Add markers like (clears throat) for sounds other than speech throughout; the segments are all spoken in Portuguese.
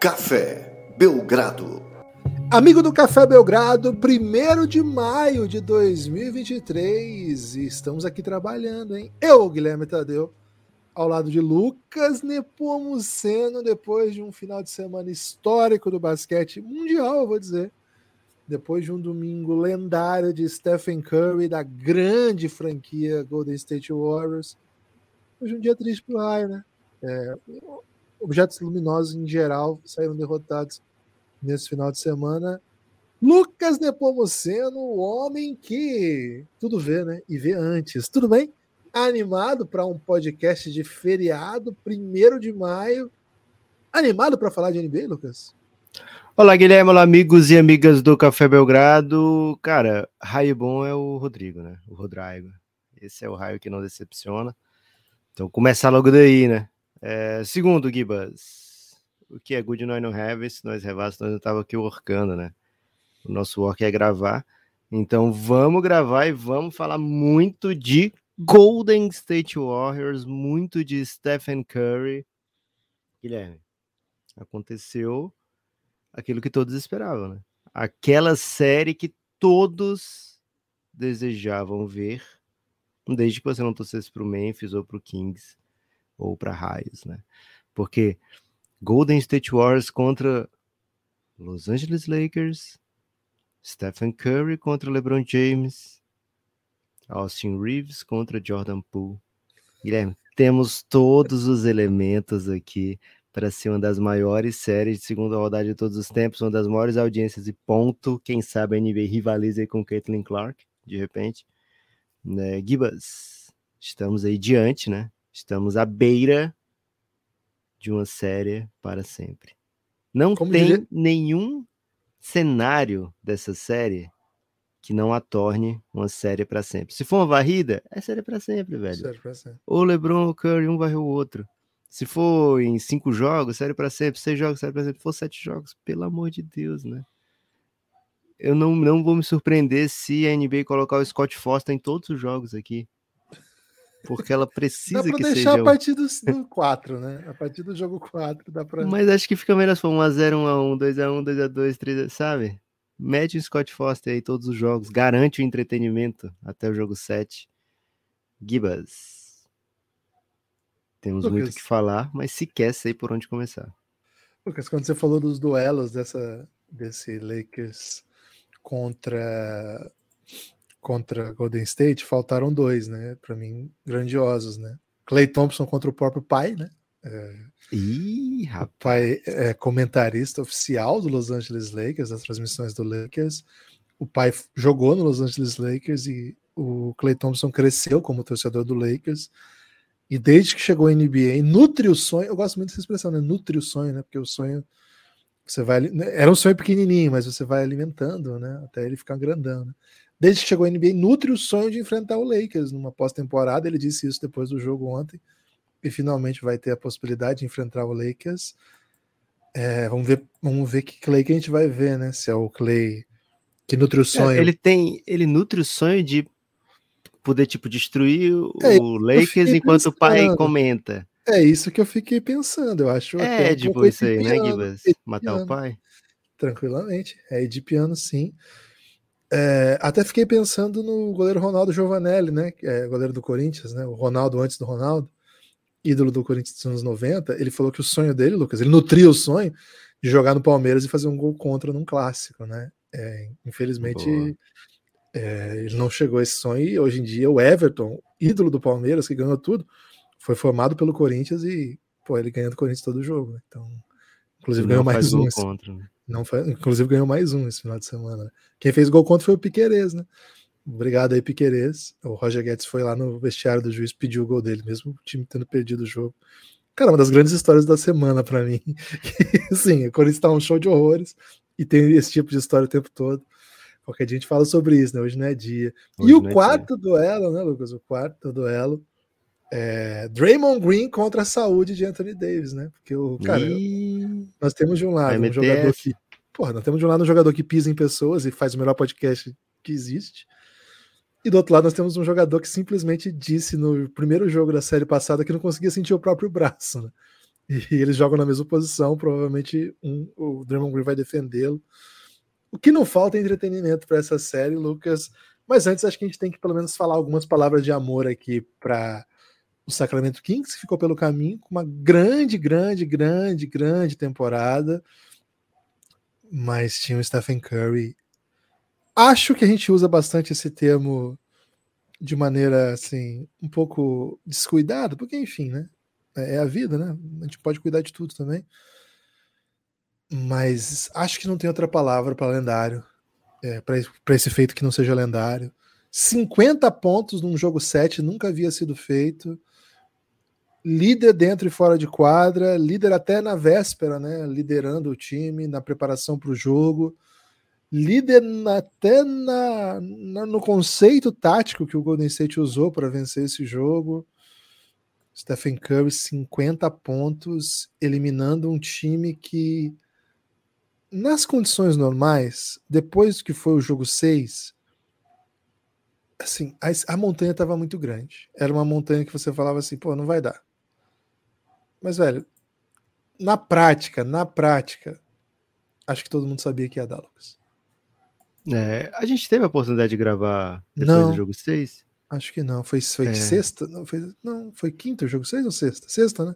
Café Belgrado. Amigo do Café Belgrado, 1 de maio de 2023. Estamos aqui trabalhando, hein? Eu, Guilherme Tadeu, ao lado de Lucas Nepomuceno, depois de um final de semana histórico do basquete mundial, eu vou dizer. Depois de um domingo lendário de Stephen Curry, da grande franquia Golden State Warriors. Hoje é um dia triste pro raio, né? É, objetos luminosos em geral saíram derrotados nesse final de semana. Lucas Nepomuceno, o homem que tudo vê, né? E vê antes. Tudo bem? Animado para um podcast de feriado, primeiro de maio. Animado para falar de NBA, Lucas? Olá, Guilherme, olá, amigos e amigas do Café Belgrado. Cara, raio bom é o Rodrigo, né? O Rodrigo. Esse é o raio que não decepciona. Então, começar logo daí, né? É, segundo, Gibas, o que é good nós não have, se nós revasse, nós não estava aqui workando, né? O nosso work é gravar. Então vamos gravar e vamos falar muito de Golden State Warriors, muito de Stephen Curry. Guilherme, aconteceu aquilo que todos esperavam, né? Aquela série que todos desejavam ver, desde que você não torcesse para o Memphis ou para o Kings ou para raios, né? Porque Golden State Warriors contra Los Angeles Lakers, Stephen Curry contra LeBron James, Austin Reeves contra Jordan Poole. Guilherme, temos todos os elementos aqui para ser uma das maiores séries de segunda rodada de todos os tempos, uma das maiores audiências e ponto. Quem sabe a NBA rivaliza com Caitlin Clark, de repente. Né, Gibas, estamos aí diante, né? Estamos à beira de uma série para sempre. Não Como tem nenhum cenário dessa série que não a torne uma série para sempre. Se for uma varrida, é série para sempre, velho. Série pra sempre. Ou LeBron ou Curry, um varreu o outro. Se for em cinco jogos, série para sempre. Seis jogos, série para sempre. Se for sete jogos, pelo amor de Deus, né? Eu não, não vou me surpreender se a NBA colocar o Scott Foster em todos os jogos aqui. Porque ela precisa dá pra que deixar seja... a partir do, 4, né? A partir do jogo 4 dá pra... Mas acho que fica melhor se for 1x0, 1x1, 2x1, 2x2, 3x... Sabe? Mete o Scott Foster aí todos os jogos. Garante o entretenimento até o jogo 7. Gibas. Temos Lucas. muito o que falar, mas se quer, sei por onde começar. Lucas, quando você falou dos duelos dessa, desse Lakers contra contra Golden State, faltaram dois, né? Para mim, grandiosos, né? Clay Thompson contra o próprio pai, né? É, Ih, rapaz. O pai é comentarista oficial do Los Angeles Lakers, das transmissões do Lakers. O pai jogou no Los Angeles Lakers e o Clay Thompson cresceu como torcedor do Lakers. E desde que chegou à NBA, nutre o sonho. Eu gosto muito dessa expressão, né? Nutre o sonho, né? Porque o sonho você vai. Né? Era um sonho pequenininho, mas você vai alimentando, né? Até ele ficar grandão. Né? Desde que chegou a NBA, nutre o sonho de enfrentar o Lakers numa pós-temporada. Ele disse isso depois do jogo ontem. E finalmente vai ter a possibilidade de enfrentar o Lakers. É, vamos ver, vamos ver que Clay que a gente vai ver, né? Se é o Clay que nutre o é, sonho. É, ele tem, ele nutre o sonho de poder tipo destruir é, o Lakers enquanto pensando. o pai comenta. É isso que eu fiquei pensando. Eu acho. É, tipo isso aí, né, Gibas? Matar o pai. Tranquilamente. É de piano, sim. É, até fiquei pensando no goleiro Ronaldo Giovanelli, né? É, goleiro do Corinthians, né? O Ronaldo antes do Ronaldo, ídolo do Corinthians dos anos 90. Ele falou que o sonho dele, Lucas, ele nutria o sonho de jogar no Palmeiras e fazer um gol contra num clássico, né? É, infelizmente, é, ele não chegou a esse sonho e hoje em dia o Everton, ídolo do Palmeiras, que ganhou tudo, foi formado pelo Corinthians e, pô, ele ganha do Corinthians todo jogo, né? Então, inclusive ganhou mais um. Contra, né? Não foi, inclusive ganhou mais um esse final de semana. Quem fez gol contra foi o Piquerez, né? Obrigado aí, Piquerez. O Roger Guedes foi lá no vestiário do juiz, pediu o gol dele, mesmo o time tendo perdido o jogo. Cara, uma das grandes histórias da semana para mim. (laughs) Sim, o Corinthians tá um show de horrores e tem esse tipo de história o tempo todo. Qualquer dia a gente fala sobre isso, né? Hoje não é dia. Hoje e o é quarto dia. duelo, né, Lucas? O quarto duelo é, Draymond Green contra a saúde de Anthony Davis, né? Porque o cara, e... nós temos de um lado um jogador que, porra, nós temos de um lado um jogador que pisa em pessoas e faz o melhor podcast que existe. E do outro lado nós temos um jogador que simplesmente disse no primeiro jogo da série passada que não conseguia sentir o próprio braço, né? E (laughs) eles jogam na mesma posição, provavelmente um, o Draymond Green vai defendê-lo. O que não falta é entretenimento para essa série, Lucas. Mas antes, acho que a gente tem que pelo menos falar algumas palavras de amor aqui para o Sacramento Kings, que ficou pelo caminho com uma grande, grande, grande, grande temporada. Mas tinha o Stephen Curry. Acho que a gente usa bastante esse termo de maneira assim, um pouco descuidado, porque enfim, né? É, é a vida, né? A gente pode cuidar de tudo também. Mas acho que não tem outra palavra para lendário, é, para esse feito que não seja lendário. 50 pontos num jogo 7 nunca havia sido feito. Líder dentro e fora de quadra, líder até na véspera, né? Liderando o time na preparação para o jogo líder até na, na, no conceito tático que o Golden State usou para vencer esse jogo. Stephen Curry, 50 pontos, eliminando um time que, nas condições normais, depois que foi o jogo 6, assim, a, a montanha estava muito grande. Era uma montanha que você falava assim, pô, não vai dar. Mas, velho, na prática, na prática, acho que todo mundo sabia que ia dar, Lucas. É, a gente teve a oportunidade de gravar depois não, do jogo 6? Acho que não. Foi, foi é. sexta? Não foi, não, foi quinta o jogo 6 ou sexta? Sexta, né?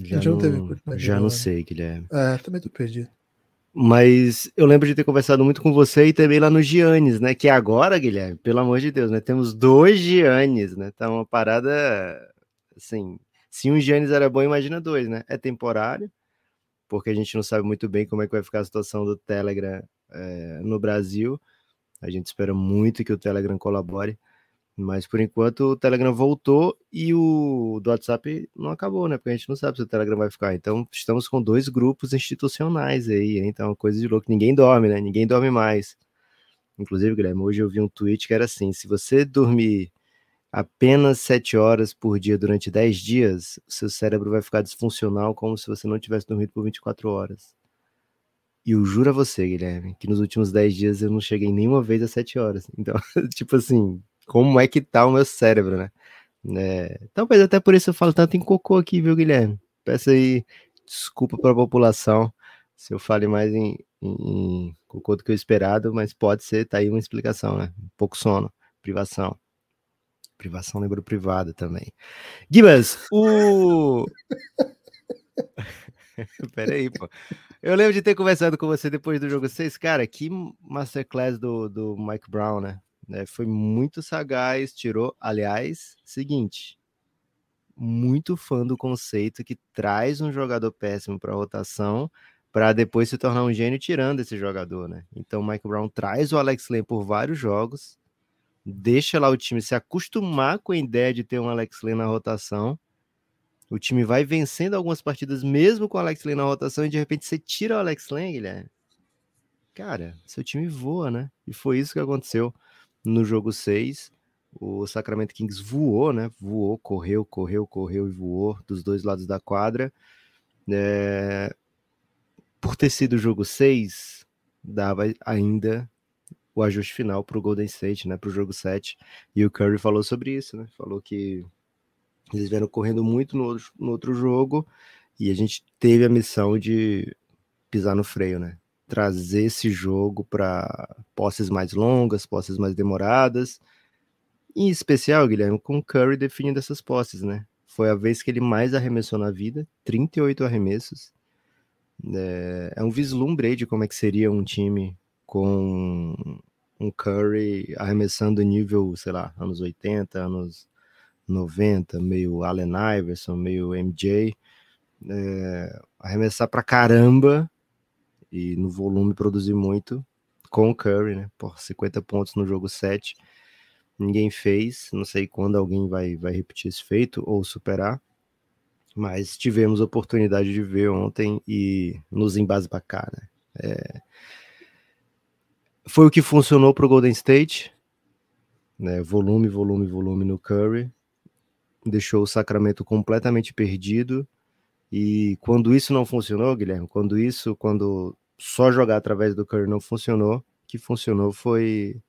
Já, não, teve, já não sei, Guilherme. É, também tô perdido. Mas eu lembro de ter conversado muito com você e também lá no Giannis, né? Que agora, Guilherme, pelo amor de Deus, né? Temos dois Giannis, né? Tá uma parada assim. Se um Giannis era bom, imagina dois, né? É temporário, porque a gente não sabe muito bem como é que vai ficar a situação do Telegram é, no Brasil. A gente espera muito que o Telegram colabore, mas por enquanto o Telegram voltou e o do WhatsApp não acabou, né? Porque a gente não sabe se o Telegram vai ficar. Então estamos com dois grupos institucionais aí, então é uma coisa de louco. Ninguém dorme, né? Ninguém dorme mais. Inclusive, Guilherme, hoje eu vi um tweet que era assim: se você dormir apenas 7 horas por dia durante 10 dias, seu cérebro vai ficar disfuncional como se você não tivesse dormido por 24 horas. E eu juro a você, Guilherme, que nos últimos 10 dias eu não cheguei nenhuma vez às 7 horas. (laughs) Então, tipo assim, como é que tá o meu cérebro, né? É, talvez até por isso eu falo tanto em cocô aqui, viu, Guilherme? Peço aí desculpa para a população se eu fale mais em, em, em, cocô do que eu esperado, mas pode ser, tá aí uma explicação, né? Pouco sono, privação. Privação lembro privada também. Gibas, o. (laughs) Pera aí, pô. Eu lembro de ter conversado com você depois do jogo 6. Cara, que masterclass do, do Mike Brown, né? É, foi muito sagaz, tirou. Aliás, seguinte, muito fã do conceito que traz um jogador péssimo para rotação para depois se tornar um gênio tirando esse jogador, né? Então, o Mike Brown traz o Alex Len por vários jogos, deixa lá o time se acostumar com a ideia de ter um Alex Len na rotação o time vai vencendo algumas partidas mesmo com o Alex Len na rotação e de repente você tira o Alex Len, Guilherme. Cara, seu time voa, né? E foi isso que aconteceu no jogo 6. O Sacramento Kings voou, né? Voou, correu, correu, correu e voou dos dois lados da quadra. É... Por ter sido o jogo 6, dava ainda o ajuste final para o Golden State, né? Para o jogo 7. E o Curry falou sobre isso, né? Falou que eles vieram correndo muito no outro, no outro jogo e a gente teve a missão de pisar no freio, né? Trazer esse jogo para posses mais longas, posses mais demoradas. Em especial, Guilherme, com o Curry definindo essas posses, né? Foi a vez que ele mais arremessou na vida, 38 arremessos. É, é um vislumbre aí de como é que seria um time com um Curry arremessando nível, sei lá, anos 80, anos 90, meio Allen Iverson, meio MJ, é, arremessar pra caramba e no volume produzir muito com o Curry, né? Por 50 pontos no jogo 7. Ninguém fez, não sei quando alguém vai, vai repetir esse feito ou superar, mas tivemos oportunidade de ver ontem e nos embasbacar, né? É... Foi o que funcionou para o Golden State, né? Volume, volume, volume no Curry deixou o Sacramento completamente perdido. E quando isso não funcionou, Guilherme, quando isso, quando só jogar através do Curry não funcionou, que funcionou foi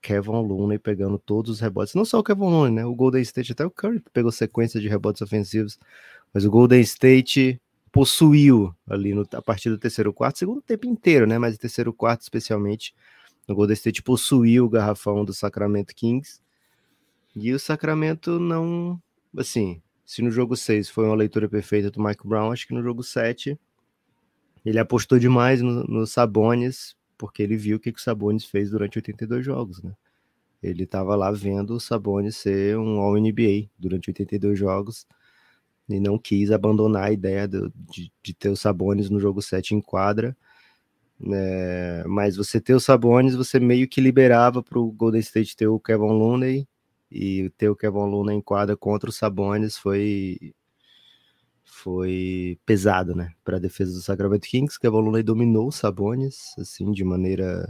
Kevin Looney pegando todos os rebotes. Não só o Kevin Looney, né? O Golden State, até o Curry pegou sequência de rebotes ofensivos. Mas o Golden State possuiu ali no, a partir do terceiro quarto, segundo tempo inteiro, né? Mas o terceiro quarto, especialmente, o Golden State possuiu o garrafão do Sacramento Kings. E o Sacramento não. Assim, se no jogo 6 foi uma leitura perfeita do Mike Brown, acho que no jogo 7 ele apostou demais no, no Sabonis, porque ele viu o que, que o Sabonis fez durante 82 jogos, né? Ele estava lá vendo o Sabonis ser um All-NBA durante 82 jogos e não quis abandonar a ideia de, de, de ter o Sabonis no jogo 7 em quadra. É, mas você ter o Sabonis, você meio que liberava para o Golden State ter o Kevin Looney e ter o Kevin Looney em quadra contra o Sabonis foi foi pesado, né, para a defesa do Sacramento Kings. Kevin Looney dominou o Sabonis assim de maneira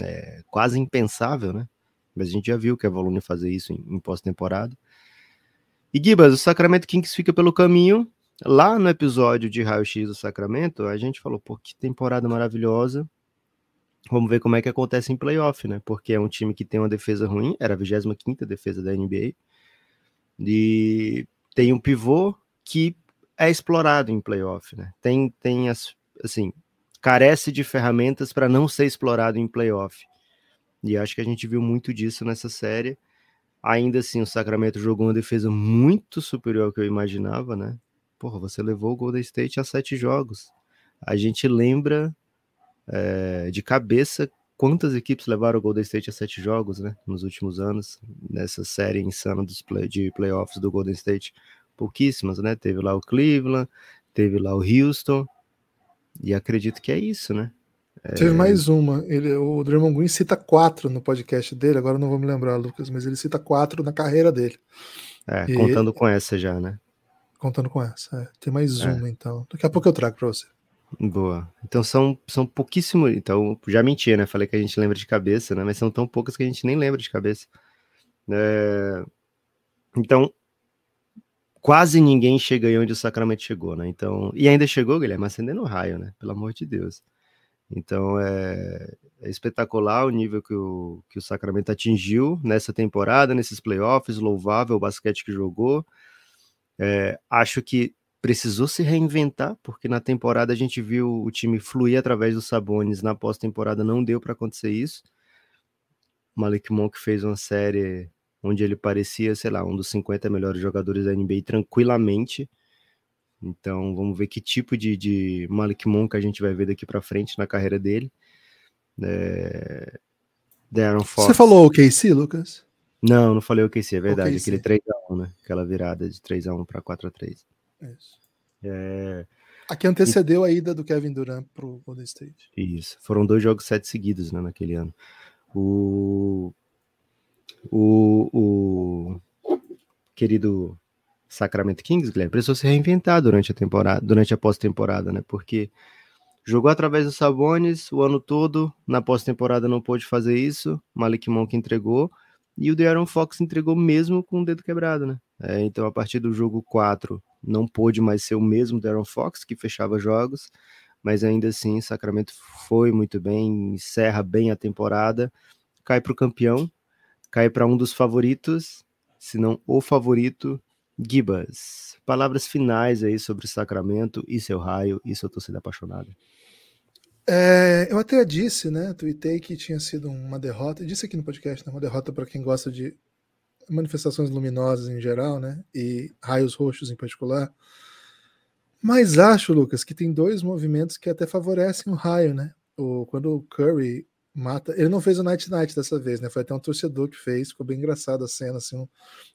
é, quase impensável, né? Mas a gente já viu o Kevin Looney fazer isso em, em pós-temporada. E Gibas, o Sacramento Kings fica pelo caminho. Lá no episódio de Raio X do Sacramento, a gente falou, pô, que temporada maravilhosa. Vamos ver como é que acontece em playoff, né? Porque é um time que tem uma defesa ruim, era a 25 defesa da NBA. E tem um pivô que é explorado em playoff, né? Tem, tem as, assim, carece de ferramentas para não ser explorado em playoff. E acho que a gente viu muito disso nessa série. Ainda assim, o Sacramento jogou uma defesa muito superior ao que eu imaginava, né? Porra, você levou o Golden State a sete jogos. A gente lembra é, de cabeça quantas equipes levaram o Golden State a sete jogos, né? Nos últimos anos, nessa série insana dos play, de playoffs do Golden State. Pouquíssimas, né? Teve lá o Cleveland, teve lá o Houston. E acredito que é isso, né? Teve é... mais uma. Ele, o Draymond Green cita quatro no podcast dele, agora não vou me lembrar, Lucas, mas ele cita quatro na carreira dele. É, e... contando com essa já, né? Contando com essa. É. Tem mais é. uma, então. Daqui a pouco eu trago para você. Boa. Então são, são pouquíssimos. Então, já menti, né? Falei que a gente lembra de cabeça, né? Mas são tão poucas que a gente nem lembra de cabeça. É... Então, quase ninguém chega aí onde o Sacramento chegou, né? Então, e ainda chegou, Guilherme, acendendo o raio, né? Pelo amor de Deus. Então é, é, espetacular o nível que o, que o Sacramento atingiu nessa temporada, nesses playoffs, louvável o basquete que jogou. É, acho que precisou se reinventar, porque na temporada a gente viu o time fluir através dos Sabones, na pós-temporada não deu para acontecer isso. Malik Monk fez uma série onde ele parecia, sei lá, um dos 50 melhores jogadores da NBA tranquilamente então vamos ver que tipo de, de Malik Monk a gente vai ver daqui para frente na carreira dele. É... Darren Fox. Você falou o KC, Lucas? Não, não falei o KC, é verdade. Aquele 3x1, né? Aquela virada de 3x1 para 4x3. Isso. É... Aqui antecedeu e... a ida do Kevin Durant pro Golden State. Isso. Foram dois jogos sete seguidos, né, naquele ano. O, o, o querido Sacramento Kings, Guilherme, precisou se reinventar durante a temporada, durante a pós-temporada, né? Porque jogou através dos Sabones o ano todo, na pós-temporada não pôde fazer isso, Malik Monk entregou, e o De'Aaron Fox entregou mesmo com o dedo quebrado, né? É, então, a partir do jogo 4, não pôde mais ser o mesmo De'Aaron Fox, que fechava jogos, mas ainda assim, Sacramento foi muito bem, encerra bem a temporada, cai para o campeão, cai para um dos favoritos, se não o favorito, Gibas, palavras finais aí sobre o Sacramento e seu raio e sua torcida apaixonada. É, eu até disse, né? Tuitei que tinha sido uma derrota, disse aqui no podcast, né, uma derrota para quem gosta de manifestações luminosas em geral, né? E raios roxos em particular. Mas acho, Lucas, que tem dois movimentos que até favorecem o raio, né? O, quando o Curry mata. Ele não fez o Night Night dessa vez, né? Foi até um torcedor que fez. Ficou bem engraçado a cena, assim. Um,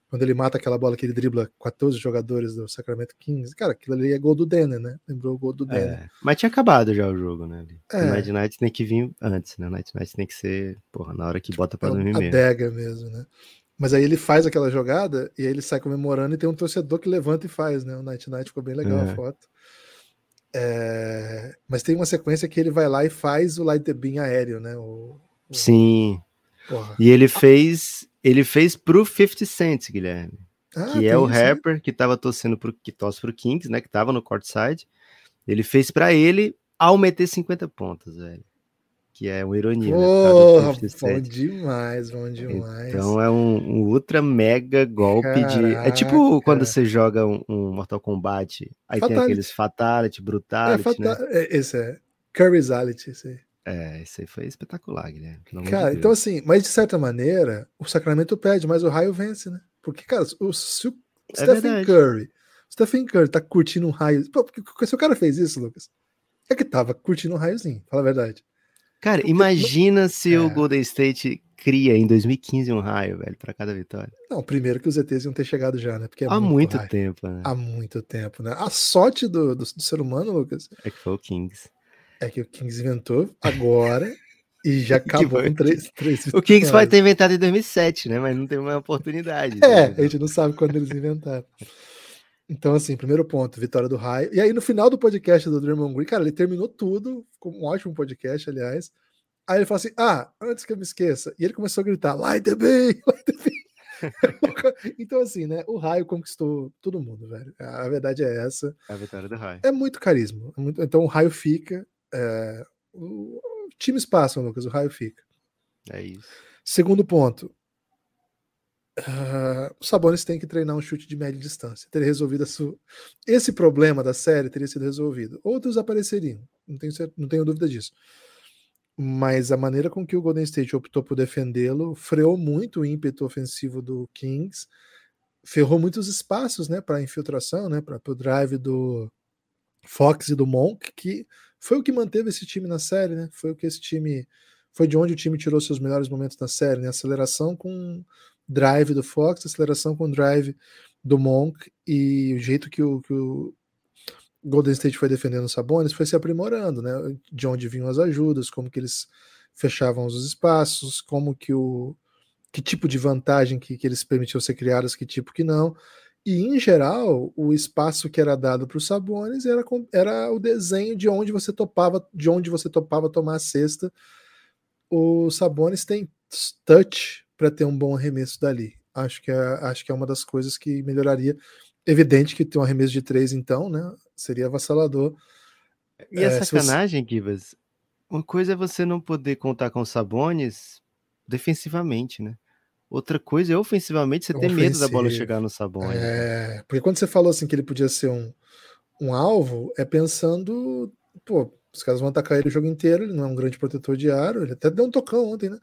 quando ele mata aquela bola que ele dribla 14 jogadores do Sacramento Kings. Cara, aquilo ali é gol do Denner, né? Lembrou o gol do Denner. É, mas tinha acabado já o jogo, né? É. O Night Night tem que vir antes, né? O Night Night tem que ser, porra, na hora que bota pra é dormir mesmo. Adega mesmo, né? Mas aí ele faz aquela jogada e aí ele sai comemorando e tem um torcedor que levanta e faz, né? O Night Night ficou bem legal é. a foto. É... Mas tem uma sequência que ele vai lá e faz o Light the Beam aéreo, né? O, Sim. Porra. E ele fez, ele fez pro 50 Cent, Guilherme. Ah, que é o rapper que tava torcendo pro que torce pro Kings, né, que tava no courtside. Ele fez para ele ao meter 50 pontos, velho. Que é uma ironia. Porra, né, bom demais, bom demais. Então é um, um ultra mega golpe Caraca. de. É tipo quando você joga um, um Mortal Kombat, aí fatality. tem aqueles Fatality, Brutality. É, fata... né? é, esse é Currysality, esse aí. É, isso aí foi espetacular, Guilherme. Cara, de então assim, mas de certa maneira, o Sacramento pede, mas o raio vence, né? Porque, cara, o, se o é Stephen verdade. Curry, Stephen Curry tá curtindo um raio. Pô, se o cara fez isso, Lucas, é que tava curtindo um raiozinho, fala a verdade. Cara, imagina se é. o Golden State cria em 2015 um raio, velho, para cada vitória. Não, primeiro que os ETs iam ter chegado já, né? Porque é Há muito, muito tempo, né? Há muito tempo, né? A sorte do, do, do, ser humano, Lucas. É que foi o Kings. É que o Kings inventou agora e já (laughs) acabou com três, três O Kings pode ter inventado em 2007, né? Mas não teve uma oportunidade. É, né? a gente não sabe quando eles inventaram. Então, assim, primeiro ponto, vitória do raio. E aí, no final do podcast do Draymond Green, cara, ele terminou tudo, ficou um ótimo podcast, aliás. Aí ele falou assim: Ah, antes que eu me esqueça. E ele começou a gritar: Light the Bay, Light the Bay. então, assim, né? O raio conquistou todo mundo, velho. A verdade é essa. É a vitória do raio. É muito carisma. É muito... Então, o raio fica. É... O... Times passam, Lucas, o raio fica. É isso. Segundo ponto. Uh, o Sabonis tem que treinar um chute de média distância. Teria resolvido su... esse problema da série teria sido resolvido. Outros apareceriam, não tenho, não tenho dúvida disso mas a maneira com que o Golden State optou por defendê-lo freou muito o ímpeto ofensivo do Kings, ferrou muitos espaços, né, para infiltração, né, para o drive do Fox e do Monk, que foi o que manteve esse time na série, né? Foi o que esse time foi de onde o time tirou seus melhores momentos na série, né? Aceleração com drive do Fox, aceleração com drive do Monk e o jeito que o, que o Golden State foi defendendo os Sabonis foi se aprimorando, né? De onde vinham as ajudas, como que eles fechavam os espaços, como que o que tipo de vantagem que, que eles permitiam ser criadas, que tipo que não. E em geral, o espaço que era dado para os Sabonis era, era o desenho de onde você topava, de onde você topava tomar a cesta. O Sabonis tem touch para ter um bom arremesso dali. Acho que é, acho que é uma das coisas que melhoraria. Evidente que tem um arremesso de três, então, né? seria avassalador. E é, a sacanagem, você... Gibas, uma coisa é você não poder contar com Sabones defensivamente, né? Outra coisa é ofensivamente você ter medo da bola chegar no Sabones. É, porque quando você falou assim que ele podia ser um, um alvo, é pensando, pô, os caras vão atacar ele o jogo inteiro, ele não é um grande protetor de aro, ele até deu um tocão ontem, né?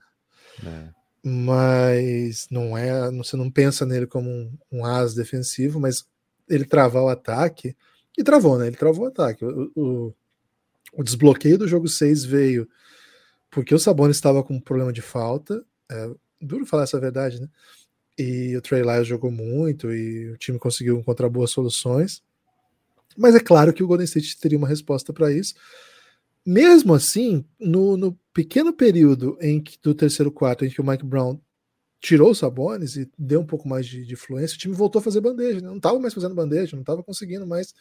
É. Mas não é, você não pensa nele como um, um as defensivo, mas ele travar o ataque, e travou, né? Ele travou o ataque. O, o, o desbloqueio do jogo 6 veio porque o Sabonis estava com um problema de falta. É, duro falar essa verdade, né? E o Trey Lyles jogou muito e o time conseguiu encontrar boas soluções. Mas é claro que o Golden State teria uma resposta para isso. Mesmo assim, no, no, pequeno período em que do terceiro quarto em que o Mike Brown tirou o Sabonis e deu um pouco mais de, de fluência, o time voltou a fazer bandeja, né? não estava mais fazendo bandeja, não estava conseguindo mais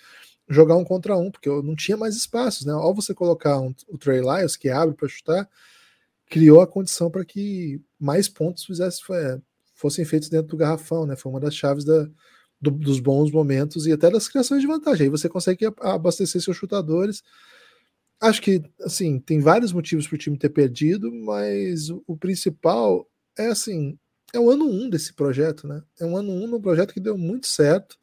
jogar um contra um, porque não tinha mais espaços, né? Ao você colocar um, o Trey Lyles, que abre para chutar, criou a condição para que mais pontos fizesse, foi, fossem feitos dentro do garrafão, né? Foi uma das chaves da, do, dos bons momentos e até das criações de vantagem. Aí você consegue abastecer seus chutadores. Acho que, assim, tem vários motivos para o time ter perdido, mas o, o principal é, assim, é o ano 1 um desse projeto, né? É um ano 1 um no projeto que deu muito certo,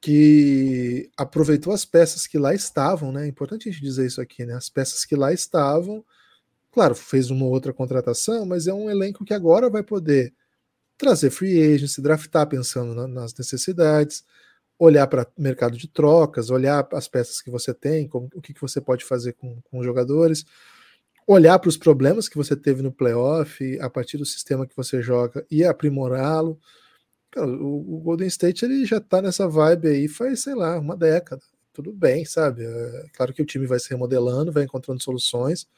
que aproveitou as peças que lá estavam, né? É importante a gente dizer isso aqui, né? As peças que lá estavam, claro, fez uma outra contratação, mas é um elenco que agora vai poder trazer free agents, se draftar pensando na, nas necessidades, olhar para o mercado de trocas, olhar as peças que você tem, como, o que, que você pode fazer com, com os jogadores olhar para os problemas que você teve no playoff, a partir do sistema que você joga e aprimorá-lo. O, o, Golden State ele já está nessa vibe aí faz, sei lá, uma década. Tudo bem, sabe? É, claro que o time vai se remodelando, vai encontrando soluções.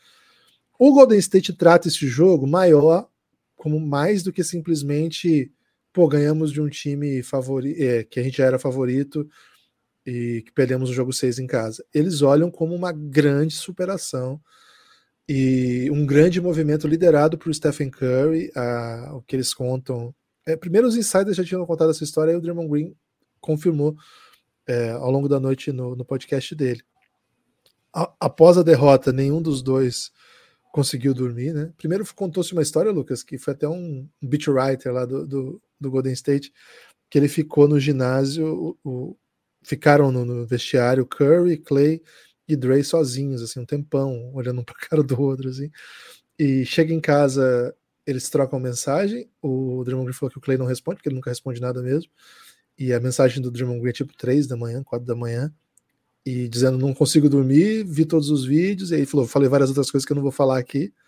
O Golden State trata esse jogo maior como mais do que simplesmente pô, ganhamos de um time favorito, é, que a gente já era favorito e que perdemos o jogo 6 em casa. Eles olham como uma grande superação e um grande movimento liderado por Stephen Curry, a, o que eles contam. É, primeiro, os insiders já tinham contado essa história e o Draymond Green confirmou é, ao longo da noite no, no podcast dele. A, após a derrota, nenhum dos dois conseguiu dormir, né? Primeiro contou-se uma história, Lucas, que foi até um, um beat writer lá do, do, do, Golden State, que ele ficou no ginásio, o, o, ficaram no, no, vestiário Curry, Clay e Dre sozinhos, assim, um tempão, olhando (laughs) um para cara do outro, assim. E chega em casa, eles trocam mensagem, o Draymond Green falou que o Clay não responde, porque ele nunca responde nada mesmo, e a mensagem do Draymond Green é tipo 3 da manhã, 4 da manhã, e dizendo não consigo dormir, vi todos os vídeos, e aí falou, falei várias outras coisas que eu não vou falar aqui. (laughs)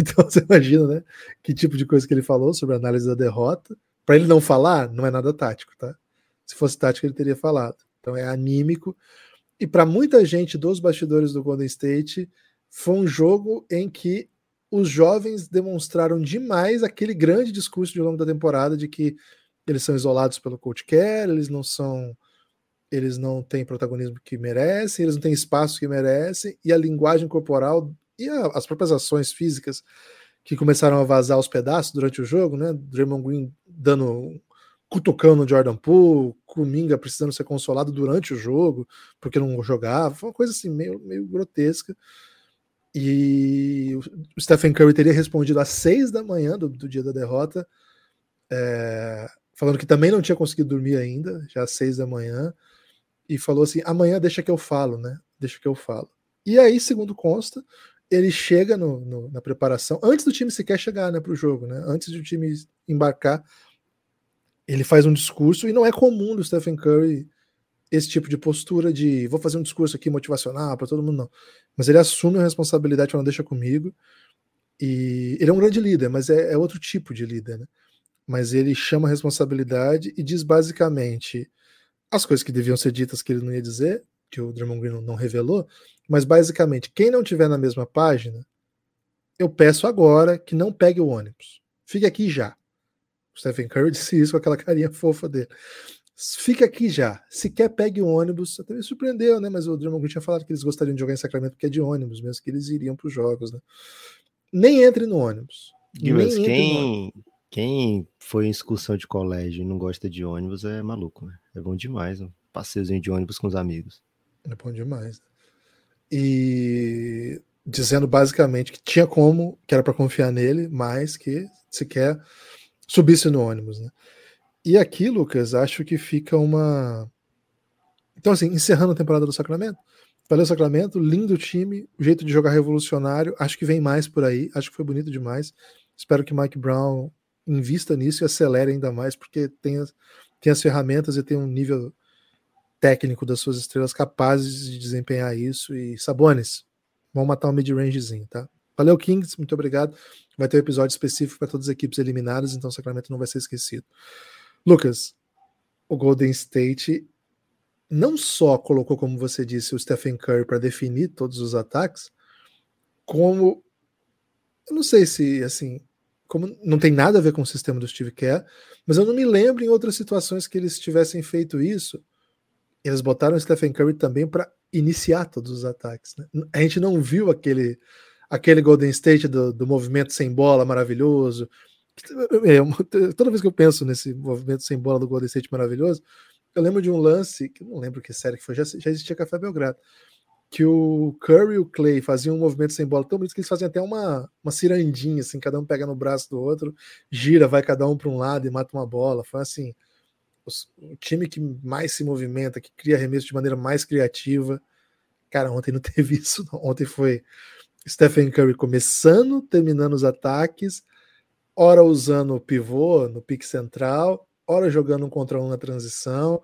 Então você imagina, né? Que tipo de coisa que ele falou sobre a análise da derrota. Para ele não falar, não é nada tático, tá? Se fosse tático, ele teria falado. Então é anímico. E para muita gente dos bastidores do Golden State, foi um jogo em que os jovens demonstraram demais aquele grande discurso de longo da temporada de que eles são isolados pelo coach care, eles não são eles não têm protagonismo que merecem, eles não têm espaço que merecem, e a linguagem corporal e a, as próprias ações físicas que começaram a vazar os pedaços durante o jogo, né? Draymond Green dando cutucão no Jordan Poole, Kuminga precisando ser consolado durante o jogo, porque não jogava, foi uma coisa assim meio, meio grotesca. E o Stephen Curry teria respondido às seis da manhã do, do dia da derrota, é, falando que também não tinha conseguido dormir ainda, já às seis da manhã e falou assim: amanhã deixa que eu falo, né? Deixa que eu falo. E aí, segundo consta, ele chega no, no, na preparação, antes do time sequer chegar né, para o jogo, né? Antes do time embarcar, ele faz um discurso, e não é comum do Stephen Curry esse tipo de postura de vou fazer um discurso aqui motivacional para todo mundo, não. Mas ele assume a responsabilidade, falando, deixa comigo. E ele é um grande líder, mas é, é outro tipo de líder, né? Mas ele chama a responsabilidade e diz basicamente: as coisas que deviam ser ditas que ele não ia dizer, que o Draymond Green não revelou, mas basicamente, quem não tiver na mesma página, eu peço agora que não pegue o ônibus. Fique aqui já. O Stephen Curry (laughs) disse isso com aquela carinha fofa dele. Fique aqui já. Se quer, pegue o ônibus. Até me surpreendeu, né? Mas o Draymond Green tinha falado que eles gostariam de jogar em Sacramento porque é de ônibus mesmo, que eles iriam para os jogos, né? Nem entre no ônibus. Mas quem, quem foi em excursão de colégio e não gosta de ônibus é maluco, né? É bom demais, um passeiozinho de ônibus com os amigos. É bom demais. E dizendo basicamente que tinha como, que era para confiar nele, mas que sequer subisse no ônibus, né? E aqui, Lucas, acho que fica uma. Então, assim, encerrando a temporada do Sacramento, valeu Sacramento, lindo time, jeito de jogar revolucionário, acho que vem mais por aí, acho que foi bonito demais. Espero que Mike Brown invista nisso e acelere ainda mais, porque tem as, tem as ferramentas e tem um nível técnico das suas estrelas capazes de desempenhar isso. E Sabones, vamos matar um mid-rangezinho, tá? Valeu, Kings, muito obrigado. Vai ter um episódio específico para todas as equipes eliminadas, então o Sacramento não vai ser esquecido. Lucas, o Golden State não só colocou, como você disse, o Stephen Curry para definir todos os ataques, como eu não sei se assim como não tem nada a ver com o sistema do Steve Kerr, mas eu não me lembro em outras situações que eles tivessem feito isso. Eles botaram o Stephen Curry também para iniciar todos os ataques. Né? A gente não viu aquele aquele Golden State do, do movimento sem bola maravilhoso. É, toda vez que eu penso nesse movimento sem bola do Golden State maravilhoso, eu lembro de um lance, que não lembro que série que foi, já, já existia Café Belgrado que o Curry e o Clay faziam um movimento sem bola tão bonito que eles faziam até uma, uma cirandinha, assim, cada um pega no braço do outro, gira, vai cada um para um lado e mata uma bola. Foi assim, o, time que mais se movimenta, que cria arremesso de maneira mais criativa. Cara, ontem não (laughs) teve isso, não. Ontem foi Stephen Curry começando, terminando os ataques, ora usando o pivô no pique central, ora jogando um contra um na transição,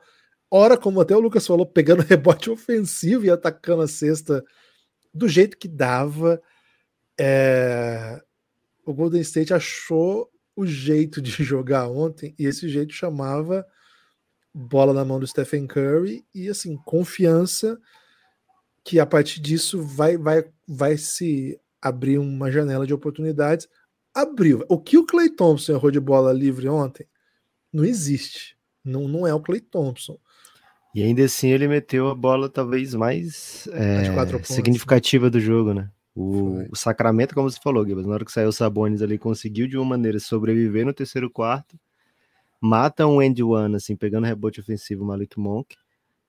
Ora, como até o Lucas falou, pegando (laughs) rebote ofensivo e atacando a cesta do jeito que dava. É... O Golden State achou o jeito de (laughs) jogar ontem, e esse jeito chamava bola na mão do Stephen Curry e assim, confiança que a partir disso vai, vai, vai se abrir uma janela de oportunidades. Abriu. O que o Clay Thompson errou de bola livre ontem não existe. Não, não é o Clay Thompson. E ainda assim ele meteu a bola talvez mais é, significativa do jogo, né? O, o, Sacramento, como você falou, Gibas, na hora que saiu o Sabonis ali, conseguiu de uma maneira sobreviver no terceiro quarto, mata um end one, assim, pegando rebote ofensivo Malik Monk,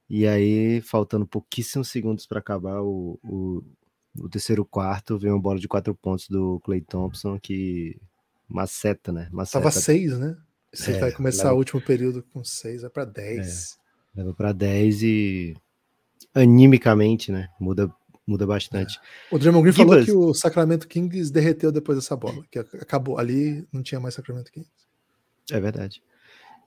e aí, faltando pouquíssimos segundos para acabar, o, o, o terceiro quarto, veio uma bola de quatro pontos do Clay Thompson que maceta, né? Maceta. Tava seis, né? Você É, vai começar leva- o último período com seis, vai pra dez. Leva pra 10 e animicamente, né? Muda, muda bastante. O Draymond Green falou que o Sacramento Kings derreteu depois dessa bola, que acabou ali, não tinha mais Sacramento Kings. É, verdade.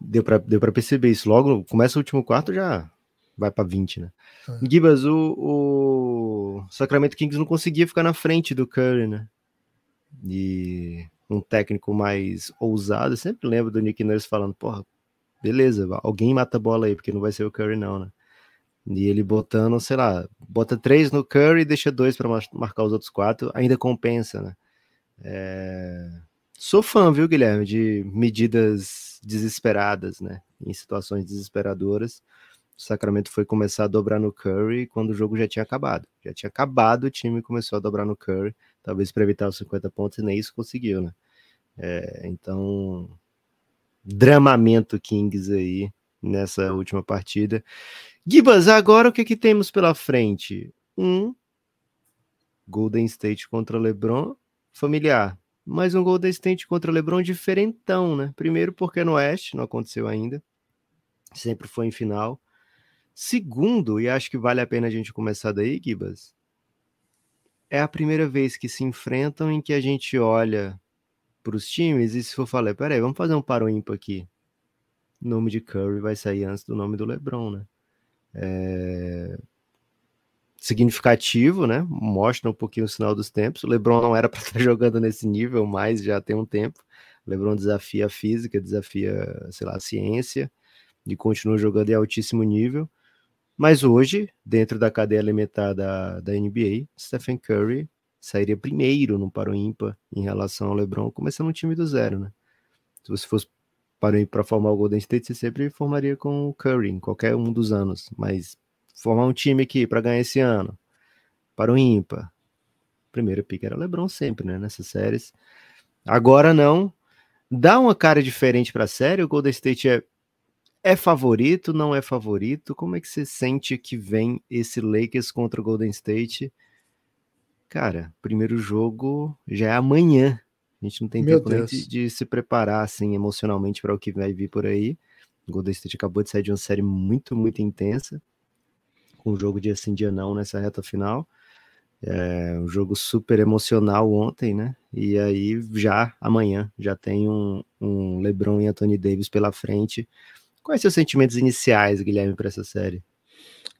Deu pra, deu pra perceber isso. Logo, começa o último quarto, já vai pra 20, né? Ah. Gibas, o, o Sacramento Kings não conseguia ficar na frente do Curry, né? E um técnico mais ousado, eu sempre lembro do Nick Nurse falando, porra, beleza, alguém mata a bola aí, porque não vai ser o Curry não, né? E ele botando, sei lá, bota três no Curry e deixa dois para marcar os outros quatro, ainda compensa, né? É, Sou fã, viu, Guilherme, de medidas desesperadas, né? Em situações desesperadoras. O Sacramento foi começar a dobrar no Curry quando o jogo já tinha acabado. Já tinha acabado, o time começou a dobrar no Curry, talvez para evitar os 50 pontos, e nem isso conseguiu, né? É, então, dramamento Kings aí nessa última partida. Gibas, agora o que, que temos pela frente? Um Golden State contra LeBron, familiar. Mais um Golden State contra LeBron diferentão, né? Primeiro porque no Oeste não aconteceu ainda. Sempre foi em final. Segundo, e acho que vale a pena a gente começar daí, Gibas, é a primeira vez que se enfrentam em que a gente olha para os times e se for falar, peraí, vamos fazer um paro ímpar aqui. O nome de Curry vai sair antes do nome do LeBron, né? É... Significativo, né? Mostra um pouquinho o sinal dos tempos. O LeBron não era para estar (laughs) jogando nesse nível, mas já tem um tempo. O LeBron desafia a física, desafia, sei lá, a ciência e continua jogando em altíssimo nível. Mas hoje, dentro da cadeia alimentar da, da NBA, Stephen Curry sairia primeiro no paro ímpar em relação ao LeBron, começando um time do zero, né? Se você fosse para para formar o Golden State, você sempre formaria com o Curry em qualquer um dos anos, mas formar um time aqui para ganhar esse ano, para o ímpar, primeiro pick era LeBron sempre, né, nessas séries. Agora não, dá uma cara diferente para a série, o Golden State é é favorito, não é favorito? Como é que você sente que vem esse Lakers contra o Golden State? Cara, primeiro jogo já é amanhã. A gente não tem Meu tempo de, de se preparar assim emocionalmente para o que vai vir por aí. O Golden State acabou de sair de uma série muito, muito intensa, com um jogo dia sim, dia não nessa reta final. É um jogo super emocional ontem, né? E aí já amanhã já tem um, um LeBron e Anthony Davis pela frente. Quais seus sentimentos iniciais, Guilherme, para essa série?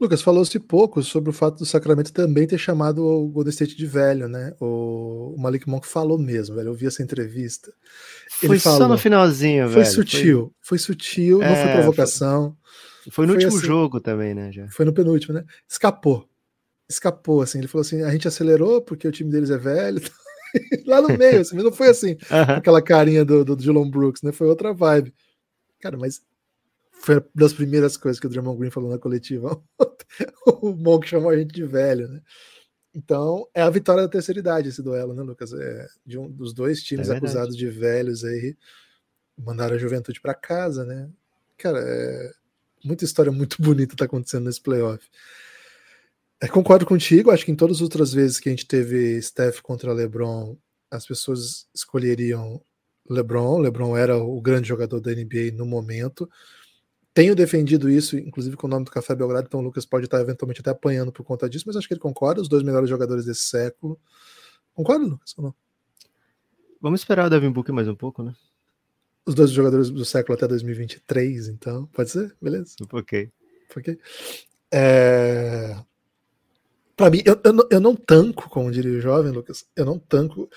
Lucas, falou-se pouco sobre o fato do Sacramento também ter chamado o Golden State de velho, né? O, o Malik Monk falou mesmo, velho. Eu vi essa entrevista. Foi só falou. no finalzinho, Foi velho. sutil, foi, sutil, não É, foi provocação. Foi, foi no Foi último assim. jogo também, né? Já. Foi no penúltimo, né? Escapou. Escapou, assim. Ele falou assim: a gente acelerou porque o time deles é velho. (laughs) Lá no meio, assim, mas não foi assim, (laughs) aquela carinha do, do Dylan Brooks, né? Foi outra vibe. Cara, mas foi uma das primeiras coisas que o Draymond Green falou na coletiva. (laughs) o Monk chamou a gente de velho, né? Então, é a vitória da terceira idade esse duelo, né, Lucas? É, de um dos dois times É acusados de velhos aí, mandaram a juventude para casa, né? Cara, é muita história muito (laughs) bonita tá acontecendo nesse playoff. É, concordo contigo, acho que em todas as outras vezes que a gente teve Steph contra LeBron, as pessoas escolheriam LeBron. LeBron era o grande jogador da NBA no momento. Tenho defendido isso, inclusive com o nome do Café Belgrado, então o Lucas pode estar eventualmente até apanhando por conta disso, mas acho que ele concorda, os dois melhores jogadores desse século. Concorda, Lucas? Ou não? Vamos esperar o Devin Booker mais um pouco, né? Os dois jogadores do século até 2023, então, pode ser? Beleza? Ok. Ok. É... Para mim, eu, eu, não, eu não tanco, como diria o jovem, Lucas. Eu não tanco.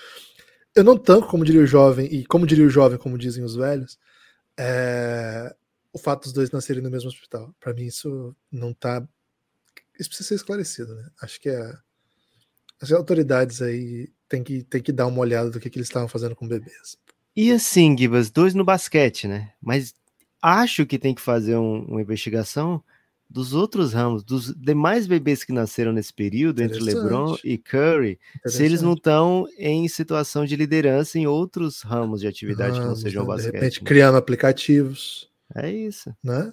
Eu não tanco, como diria o jovem, e como diria o jovem, como dizem os velhos, é... o fato dos dois nascerem no mesmo hospital. Para mim, isso não tá. Isso precisa ser esclarecido, né? Acho que é... as autoridades aí têm que, têm que dar uma olhada do que, que eles estavam fazendo com bebês. E assim, Gibas, dois no basquete, né? Mas acho que tem que fazer um- uma investigação dos outros ramos, dos demais bebês que nasceram nesse período, entre. LeBron e Curry, se eles não estão em situação de liderança em outros ramos de atividade que não Ramos, sejam? De basquete. repente, né? criando aplicativos, É isso. né?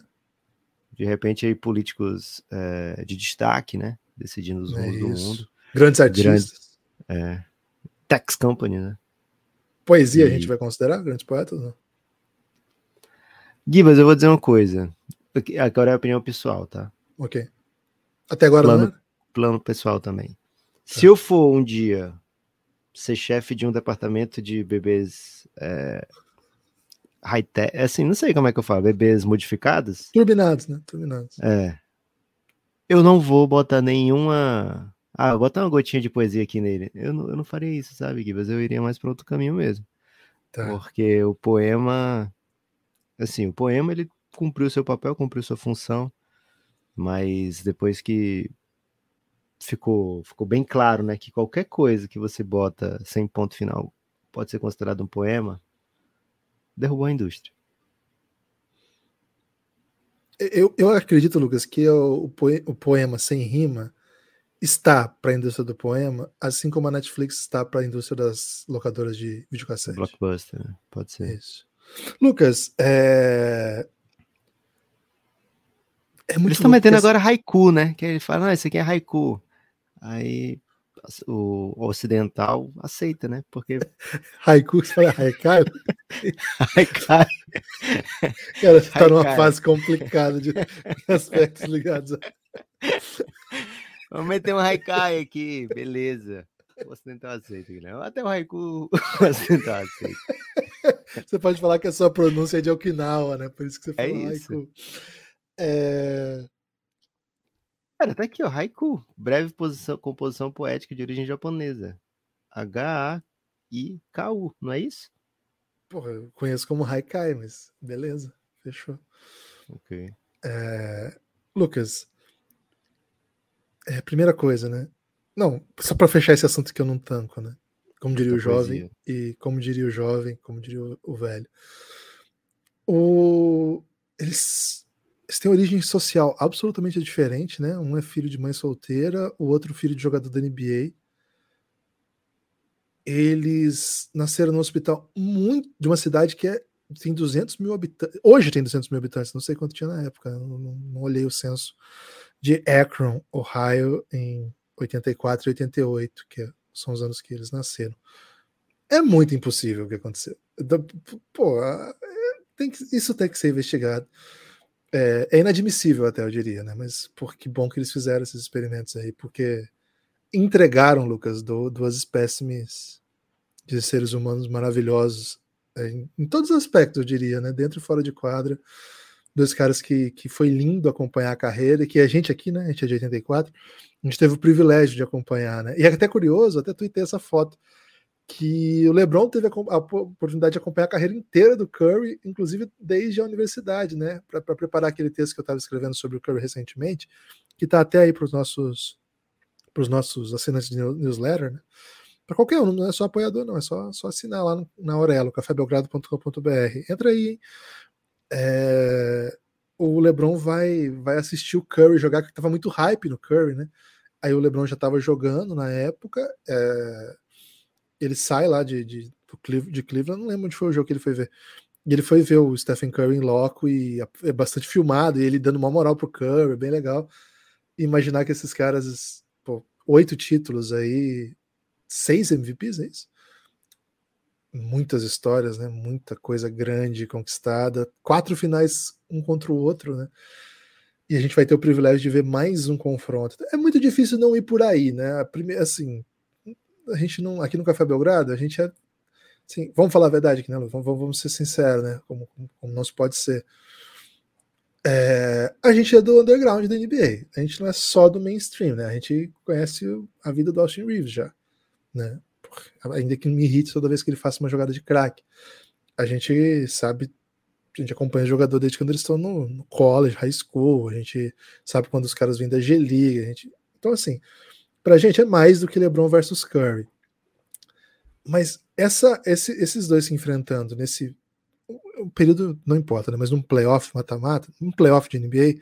De repente aí políticos eh, de destaque, né? Decidindo os É rumos do isso. mundo. Grandes artistas. Grande, é. Tax Company, né? Poesia e... a gente vai considerar grandes poetas, não? Gui, mas eu vou dizer uma coisa. Agora é a opinião pessoal, tá? Ok. Até agora plano, não é? Plano pessoal também. Tá. Se eu for um dia ser chefe de um departamento de bebês é, high-tech, assim, não sei como é que eu falo, bebês modificados? Turbinados, né? Turbinados. É. Eu não vou botar nenhuma. Ah, botar uma gotinha de poesia aqui nele. Eu não, eu não faria isso, sabe, Gui? Mas eu iria mais para outro caminho mesmo. Tá. Porque o poema. Assim, o poema ele cumpriu seu papel, cumpriu sua função, mas depois que ficou, ficou bem claro, né, que qualquer coisa que você bota sem ponto final pode ser considerado um poema, derrubou a indústria. Eu, eu acredito, Lucas, que o, o poema sem rima está para a indústria do poema, assim como a Netflix está para a indústria das locadoras de videocassete. Blockbuster, né? pode ser. Isso. Lucas, é... É muito Eles estão metendo agora haiku, né? Que ele fala, não, esse aqui é haiku. Aí o ocidental aceita, né? Porque. (laughs) Haiku, você fala haikai? (laughs) haikai. (laughs) Cara, você tá numa fase complicada de aspectos ligados. A... Vamos meter um haikai aqui, beleza. O ocidental aceita, né? Até o haiku (laughs) o ocidental aceita. Você pode falar que a sua pronúncia é de Okinawa, né? Por isso que você é falou isso. haiku. É... Cara, tá aqui, ó. Haiku. Breve posição, composição poética de origem japonesa. H-A-I-K-U, não é isso? Porra, eu conheço como Haikai, mas beleza, fechou. Ok. É... Lucas, é, primeira coisa, né? Não, só para fechar esse assunto que eu não tanco, né? Como diria o jovem, e como diria o jovem, como diria o, o velho. O... Eles eles têm origem social absolutamente diferente, né? Um é filho de mãe solteira, o outro filho de jogador da NBA. Eles nasceram no hospital muito de uma cidade que é, tem 200 mil habitantes. Hoje tem 200 mil habitantes, não sei quanto tinha na época, não, não, não olhei o censo de Akron, Ohio, em 84 e 88, que são os anos que eles nasceram. É muito impossível o que aconteceu. Pô, é, tem que, isso tem que ser investigado. É, é, inadmissível até, eu diria, né? Mas por que bom que eles fizeram esses experimentos aí, porque entregaram, Lucas, do, duas espécimes de seres humanos maravilhosos é, em, em, todos os aspectos, eu diria, né? Dentro e fora de quadra. Dois caras que, que foi lindo acompanhar a carreira, e que a gente aqui, né? A gente é de 84, a gente teve o privilégio de acompanhar, né? E é até curioso, até tuitei essa foto que o LeBron teve a, a, oportunidade de acompanhar a carreira inteira do Curry, inclusive desde a universidade, né? Para preparar aquele texto que eu estava escrevendo sobre o Curry recentemente, que está até aí para os nossos para os nossos assinantes de newsletter, né? Para qualquer um, não é só apoiador, não, é só, só assinar lá no, na Aurelo, cafébelgrado.com.br. Entra aí. É, o LeBron vai, vai assistir o Curry jogar, que estava muito hype no Curry, né? Aí o LeBron já estava jogando na época. É, ele sai lá de, de, de Cleveland, não lembro onde foi o jogo que ele foi ver. E ele foi ver o Stephen Curry em loco e é bastante filmado, e ele dando uma moral pro Curry, bem legal. Imaginar que esses caras, pô, oito títulos aí, seis MVPs, é isso? Muitas histórias, né? Muita coisa grande conquistada, quatro finais um contra o outro, né? E a gente vai ter o privilégio de ver mais um confronto. É muito difícil não ir por aí, né? A primeira, assim, a gente não, aqui no Café Belgrado, a gente é, assim, vamos falar a verdade aqui, né, Vamos, vamos ser sinceros, né, como, como não se pode ser. É, a gente é do underground da NBA, a gente não é só do mainstream, né, a gente conhece a vida do Austin Reeves já, né, ainda que me irrite toda vez que ele faça uma jogada de crack. A gente sabe, a gente acompanha o jogador desde quando eles estão no, no college, high school, a gente sabe quando os caras vêm da G-League, gente... Então, assim, Pra gente é mais do que LeBron versus Curry. Mas essa, esse, esses dois se enfrentando nesse período não importa, né? Mas num playoff mata-mata, num playoff de NBA,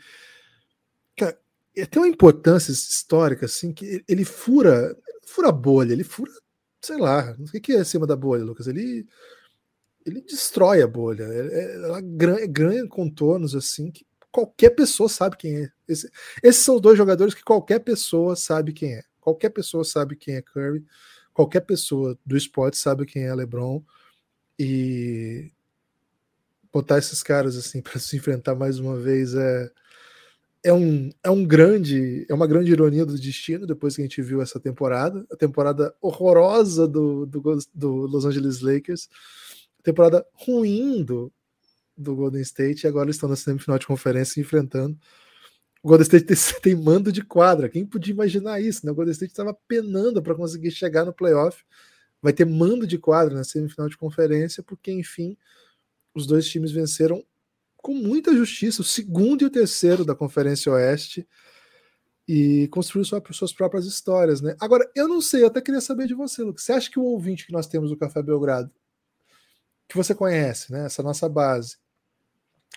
cara, tem uma importância histórica assim que ele fura, fura bolha, ele fura, sei lá, o que é acima da bolha, Lucas? Ele ele destrói a bolha, ela ganha, contornos assim que qualquer pessoa sabe quem é. Esse, esses são dois jogadores que qualquer pessoa sabe quem é Qualquer pessoa sabe quem é Curry, qualquer pessoa do esporte sabe quem é LeBron e botar esses caras assim (laughs) para se enfrentar mais uma vez é é um, é um grande é uma grande ironia do destino depois que a gente viu essa temporada a temporada horrorosa do, do, do Los Angeles Lakers temporada ruim do, do Golden State e agora estão na semifinal de conferência enfrentando o Golden State tem, (laughs) tem, mando de quadra. Quem podia imaginar isso? Né? O Golden State estava penando para conseguir chegar no playoff. Vai ter mando de quadra na semifinal de conferência, porque, enfim, os dois times venceram com muita justiça, o segundo e o terceiro da Conferência Oeste, e construiu sua, suas próprias histórias. Né? Agora, eu não sei, eu até queria saber de você, Lucas. Você acha que o ouvinte que nós temos do Café Belgrado, que você conhece, né? essa nossa base,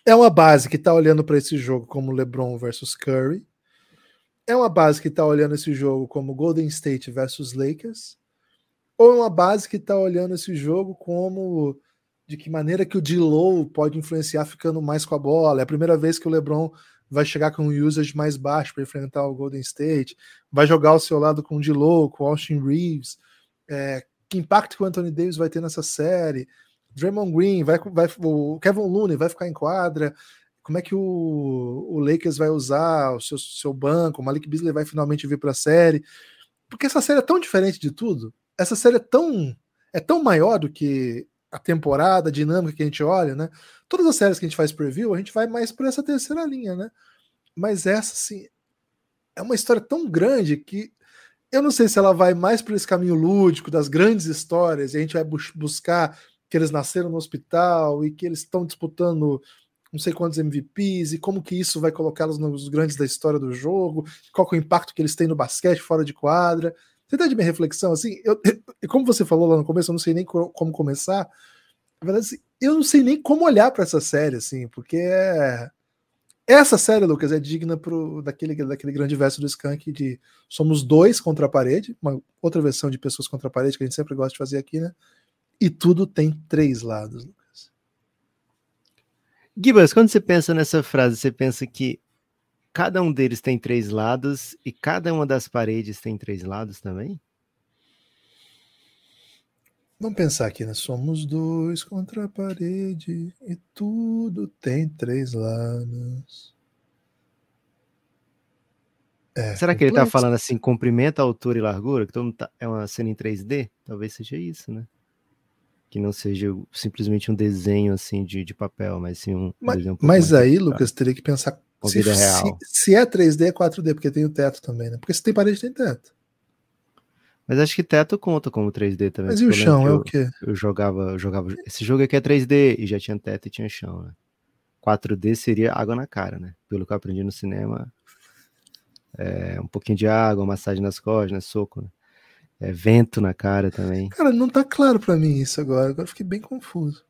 é uma base que está olhando para esse jogo como LeBron versus Curry. É uma base que está olhando esse jogo como Golden State versus Lakers. Ou é uma base que está olhando esse jogo como de que maneira que o D-Low pode influenciar ficando mais com a bola. É a primeira vez que o LeBron vai chegar com um usage mais baixo para enfrentar o Golden State. Vai jogar ao seu lado com o D-Low, com o Austin Reeves. É, que impacto que o Anthony Davis vai ter nessa série? Draymond Green, vai, vai, o Kevin Looney vai ficar em quadra, como é que o, o Lakers vai usar o seu, seu banco, o Malik Beasley vai finalmente vir para a série, porque essa série é tão diferente de tudo, essa série é tão, é tão maior do que a temporada, a dinâmica que a gente olha, né? Todas as séries que a gente faz preview, a gente vai mais por essa terceira linha, né? Mas essa, assim, é uma história tão grande que eu não sei se ela vai mais por esse caminho lúdico das grandes histórias e a gente vai bus buscar que eles nasceram no hospital e que eles estão disputando não sei quantos MVPs e como que isso vai colocá-los nos grandes da história do jogo, qual é o impacto que eles têm no basquete fora de quadra. Você tá de minha reflexão assim? Eu, como você falou lá no começo, eu não sei nem como começar. Na verdade, assim, eu não sei nem como olhar para essa série, assim, porque é... essa série, Lucas, é digna pro, daquele, daquele grande verso do Skank de somos dois contra a parede, uma outra versão de pessoas contra a parede que a gente sempre gosta de fazer aqui, né? E tudo tem três lados, Lucas. Gibas, quando você pensa nessa frase, você pensa que cada um deles tem três lados e cada uma das paredes tem três lados também? Vamos pensar aqui, né? Somos dois contra a parede e tudo tem três lados. É, Será que ele tá falando assim, comprimento, altura e largura? Que todo mundo tá, é uma cena em 3D? Talvez seja isso, né? que não seja simplesmente um desenho assim de, de papel, mas sim um. Mas, um mas aí, Lucas, teria que pensar se, se, se, é 3D, é 4D, porque tem o teto também, né? Porque se tem parede, tem teto. Mas acho que teto conta como 3D também. Mas e o chão é o quê? Eu jogava, eu jogava. Esse jogo aqui é 3D e já tinha teto e tinha chão, né? 4D seria água na cara, né? Pelo que eu aprendi no cinema. É, um pouquinho de água, massagem nas costas, né? Soco, né? É, vento na cara também. Cara, não tá claro para mim isso agora. Agora fiquei bem confuso.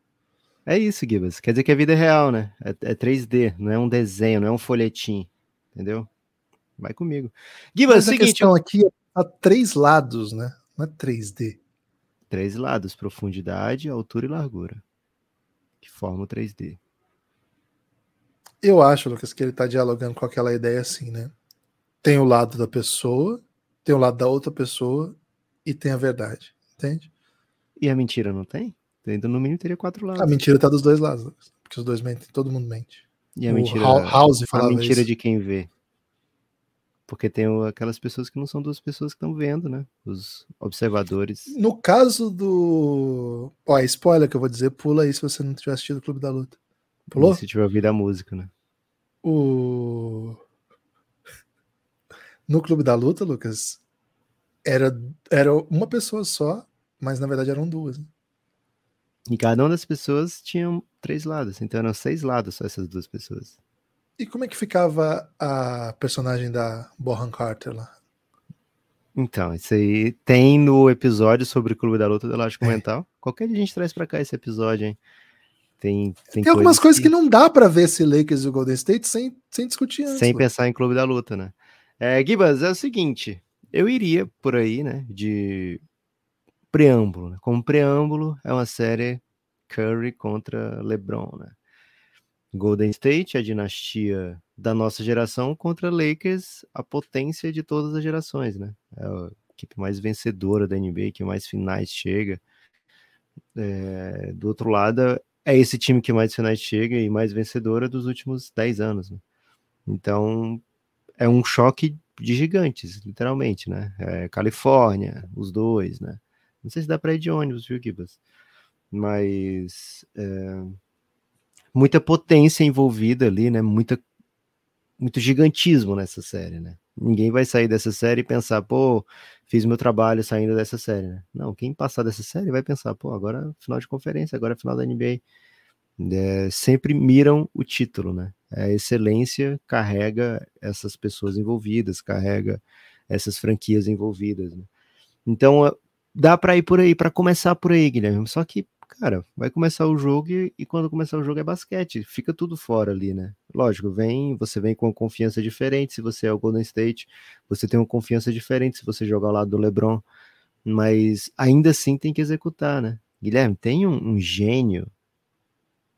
É isso, Gibas. Quer dizer que é vida real, né? É, é 3D, não é um desenho, não é um folhetim. Entendeu? Vai comigo. Gibas, Mas seguinte. A questão aqui é a três lados, né? Não é 3D. Três lados: profundidade, altura e largura. Que formam 3D. Eu acho, Lucas, que ele tá dialogando com aquela ideia assim, né? Tem o lado da pessoa, tem o lado da outra pessoa e tem a verdade, entende? E a mentira não tem? Ainda no mínimo teria quatro lados. A mentira tá dos dois lados, porque os dois mentem, todo mundo mente. E a o mentira, House a mentira isso. de quem vê. Porque tem aquelas pessoas que não são duas pessoas que estão vendo, né? Os observadores. No caso do. Ó, spoiler que eu vou dizer, pula aí se você não tiver assistido o Clube da Luta. Pulou? E se tiver ouvido a música, né? O. No Clube da Luta, Lucas, era, era uma pessoa só, mas na verdade eram duas. Né? E cada uma das pessoas tinha três lados, então eram seis lados só essas duas pessoas. E como é que ficava a personagem da Bohan Carter lá? Então, isso aí tem no episódio sobre o Clube da Luta do Lógico é. Mental. Qualquer dia a gente traz pra cá esse episódio, hein? Tem, tem, tem algumas coisas que... que... não dá para ver esse Lakers e o Golden State sem, sem discutir antes. Sem pensar em Clube da Luta, né? É, Gibas, é o seguinte, eu iria por aí, né, de preâmbulo. Né? Como preâmbulo, é uma série Curry contra LeBron, né? Golden State, a dinastia da nossa geração contra Lakers, a potência de todas as gerações, né? É a equipe mais vencedora da NBA, que mais finais chega. É, do outro lado, é esse time que mais finais chega e mais vencedora dos últimos 10 anos. Né? Então, é um choque de gigantes, literalmente, né? É, Califórnia, os dois, né? Não sei se dá para ir de ônibus, viu, Kibas? Mas é, muita potência envolvida ali, né? Muita muito gigantismo nessa série, né? Ninguém vai sair dessa série e pensar, pô, fiz meu trabalho saindo dessa série, né? Não, quem passar dessa série vai pensar, pô, agora é final de conferência, agora é final da NBA. É, sempre miram o título, né? A excelência carrega essas pessoas envolvidas, carrega essas franquias envolvidas. Né? Então, dá para ir por aí, para começar por aí, Guilherme. Só que cara, vai começar o jogo e, e, quando começar o jogo é basquete, fica tudo fora ali, né? Lógico, vem, você vem com uma confiança diferente se você é o Golden State, você tem uma confiança diferente se você joga ao lado do LeBron, mas ainda assim tem que executar, né? Guilherme, tem um, um gênio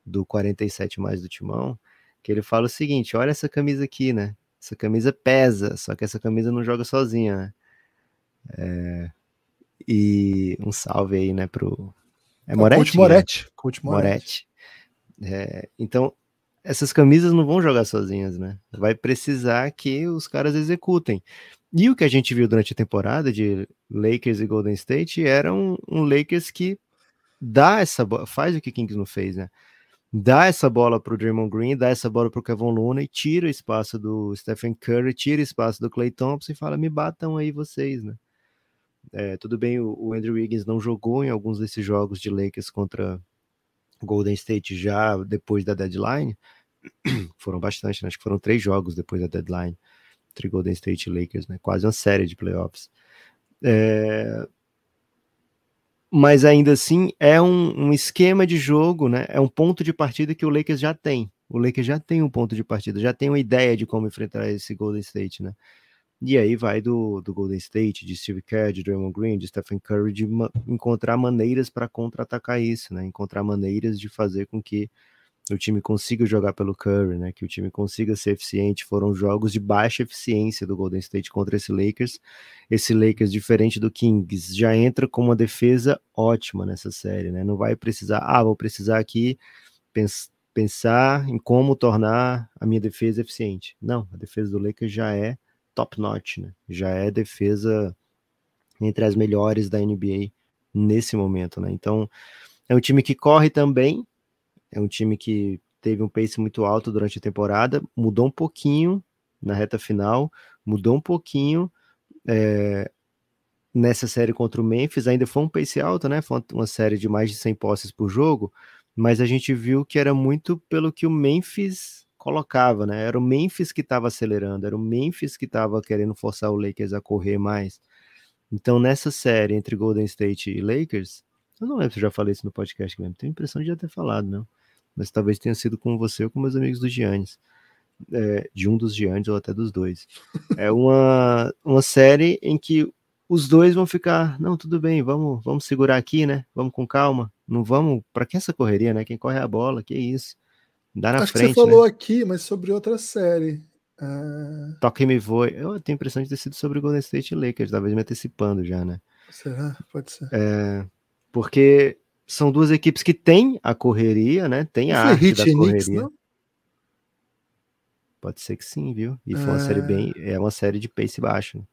do 47 mais do Timão, que ele fala o seguinte: olha essa camisa aqui, né? Essa camisa pesa, só que essa camisa não joga sozinha, né? É, e um salve aí, né, pro, é Moretti? Coach Moretti. Né? Coach Moretti. É, então, essas camisas não vão jogar sozinhas, né? Vai precisar que os caras executem. E o que a gente viu durante a temporada de Lakers e Golden State era um, um Lakers que dá essa faz o que Kings não fez, né? Dá essa bola para o Draymond Green, dá essa bola para o Kevin Luna e tira o espaço do Stephen Curry, tira o espaço do Clay Thompson e fala: me batam aí vocês, né? É, tudo bem, o, o, Andrew Wiggins não jogou em alguns desses jogos de Lakers contra Golden State já depois da deadline. (clears throat) foram bastante, né? acho que foram três jogos depois da deadline entre Golden State e Lakers, né? Quase uma série de playoffs. É... Mas ainda assim é um, um, esquema de jogo, né? É um ponto de partida que o Lakers já tem. O Lakers já tem um ponto de partida, já tem uma ideia de como enfrentar esse Golden State, né? E aí vai do, do Golden State, de Steve Kerr, de Draymond Green, de Stephen Curry, de ma encontrar maneiras para contra-atacar isso, né? Encontrar maneiras de fazer com que o time consiga jogar pelo Curry, né? Que o time consiga ser eficiente. Foram jogos de baixa eficiência do Golden State contra esse Lakers. Esse Lakers, diferente do Kings, já entra com uma defesa ótima nessa série, né? Não vai precisar, ah, vou precisar aqui pens pensar em como tornar a minha defesa eficiente. Não, a defesa do Lakers já é top notch, né? Já é defesa entre as melhores da NBA nesse momento, né? Então, é um time que corre também, é um time que teve um pace muito alto durante a temporada, mudou um pouquinho na reta final, mudou um pouquinho é, nessa série contra o Memphis, ainda foi um pace alto, né? Foi uma série de mais de 100 posses por jogo, mas a gente viu que era muito pelo que o Memphis colocava, né? Era o Memphis que estava acelerando, era o Memphis que estava querendo forçar o Lakers a correr mais. Então, nessa série entre Golden State e Lakers, eu não lembro se eu já falei isso no podcast mesmo, tenho a impressão de já ter falado, não. Mas talvez tenha sido com você ou com meus amigos do Giannis. É, de um dos Giannis ou até dos dois. É uma, uma série em que os dois vão ficar, não, tudo bem, vamos, vamos segurar aqui, né? Vamos com calma. Não vamos, para que essa correria, né? Quem corre é a bola, que isso. Dá na Acho frente, que você falou né? aqui, mas sobre outra série. Toque me voe. Eu tenho a impressão de ter sido sobre Golden State Lakers, talvez me antecipando já, né? Será? Pode ser. É, porque são duas equipes que têm a correria, né? Tem a arte da correria. Knicks, não? Pode ser que sim, viu? E foi uma série é. bem. É uma série de pace baixo. Né?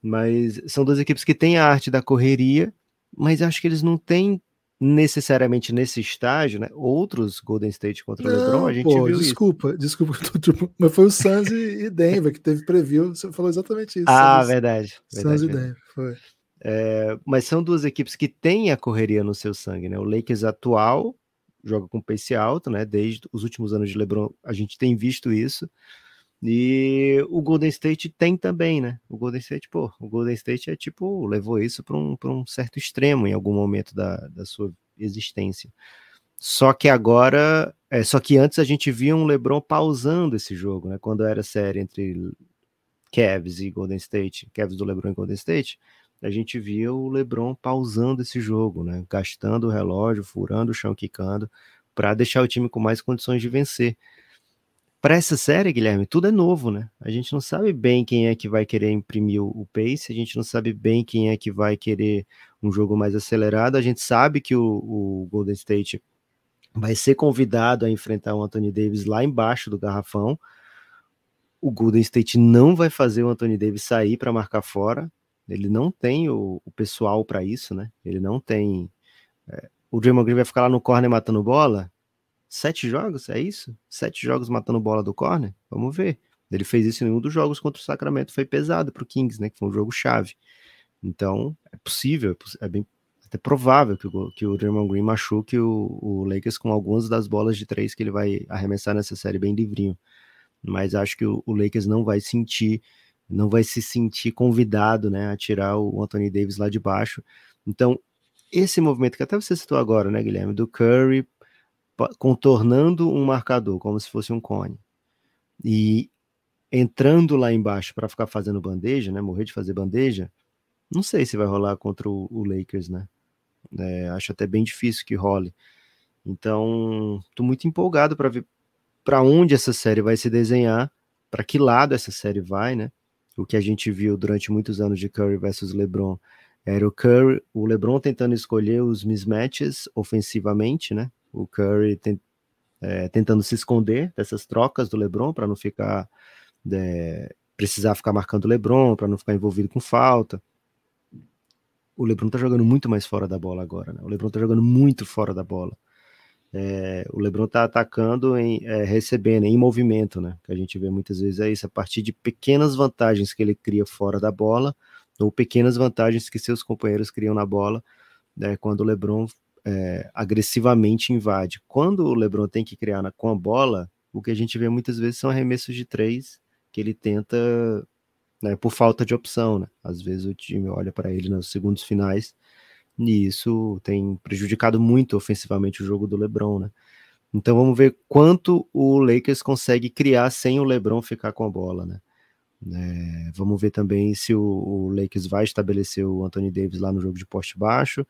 Mas são duas equipes que têm a arte da correria, mas acho que eles não têm necessariamente nesse estágio, né? Outros Golden State contra o LeBron, a gente pô, viu desculpa, isso. desculpa, (laughs) mas foi o Suns e Denver que teve preview, você falou exatamente isso. Ah, Suns, verdade. Suns e Denver, foi. É, mas são duas equipes que têm a correria no seu sangue, né? O Lakers atual joga com pace alto, né? Desde os últimos anos de LeBron, a gente tem visto isso. E o Golden State tem também, né? O Golden State, pô, o Golden State é tipo, levou isso para um, um certo extremo em algum momento da, da sua existência. Só que agora, é, só que antes a gente via um LeBron pausando esse jogo, né? Quando era série entre Cavs e Golden State, Cavs do LeBron e Golden State, a gente via o LeBron pausando esse jogo, né? Gastando o relógio, furando o chão, quicando, para deixar o time com mais condições de vencer. Para essa série, Guilherme, tudo é novo, né? A gente não sabe bem quem é que vai querer imprimir o pace, a gente não sabe bem quem é que vai querer um jogo mais acelerado. A gente sabe que o, o Golden State vai ser convidado a enfrentar o Anthony Davis lá embaixo do garrafão. O Golden State não vai fazer o Anthony Davis sair para marcar fora. Ele não tem o, o pessoal para isso, né? Ele não tem. É, o Draymond Green vai ficar lá no corner matando bola Sete jogos, é isso? Sete jogos matando bola do corner? Vamos ver. Ele fez isso em um dos jogos contra o Sacramento, foi pesado para o Kings, né? Que foi um jogo chave. Então, é possível, é bem até provável que o, que o Draymond Green machuque o, o Lakers com algumas das bolas de três que ele vai arremessar nessa série bem livrinho. Mas acho que o, o Lakers não vai sentir, não vai se sentir convidado, né, a tirar o Anthony Davis lá de baixo. Então, esse movimento que até você citou agora, né, Guilherme, do Curry contornando um marcador, como se fosse um cone, e entrando lá embaixo para ficar fazendo bandeja, né? Morrer de fazer bandeja, não sei se vai rolar contra o, o Lakers, né? É, acho até bem difícil que role. Então, tô muito empolgado para ver para onde essa série vai se desenhar, para que lado essa série vai, né? O que a gente viu durante muitos anos de Curry versus LeBron era o Curry, o LeBron tentando escolher os mismatches ofensivamente, né? O Curry tem, é, tentando se esconder dessas trocas do LeBron para não ficar é, precisar ficar marcando o LeBron, para não ficar envolvido com falta. O LeBron tá jogando muito mais fora da bola agora, né? O LeBron tá jogando muito fora da bola. É, o LeBron tá atacando em é, recebendo em movimento, né? Que a gente vê muitas vezes é isso, a partir de pequenas vantagens que ele cria fora da bola ou pequenas vantagens que seus companheiros criam na bola, né? Quando o LeBron é, agressivamente invade. Quando o LeBron tem que criar na, com a bola, o que a gente vê muitas vezes são arremessos de três que ele tenta né, por falta de opção. Né? Às vezes o time olha para ele nos segundos finais e isso tem prejudicado muito ofensivamente o jogo do LeBron. Né? Então vamos ver quanto o Lakers consegue criar sem o LeBron ficar com a bola. Né? É, vamos ver também se o, o Lakers vai estabelecer o Anthony Davis lá no jogo de poste baixo.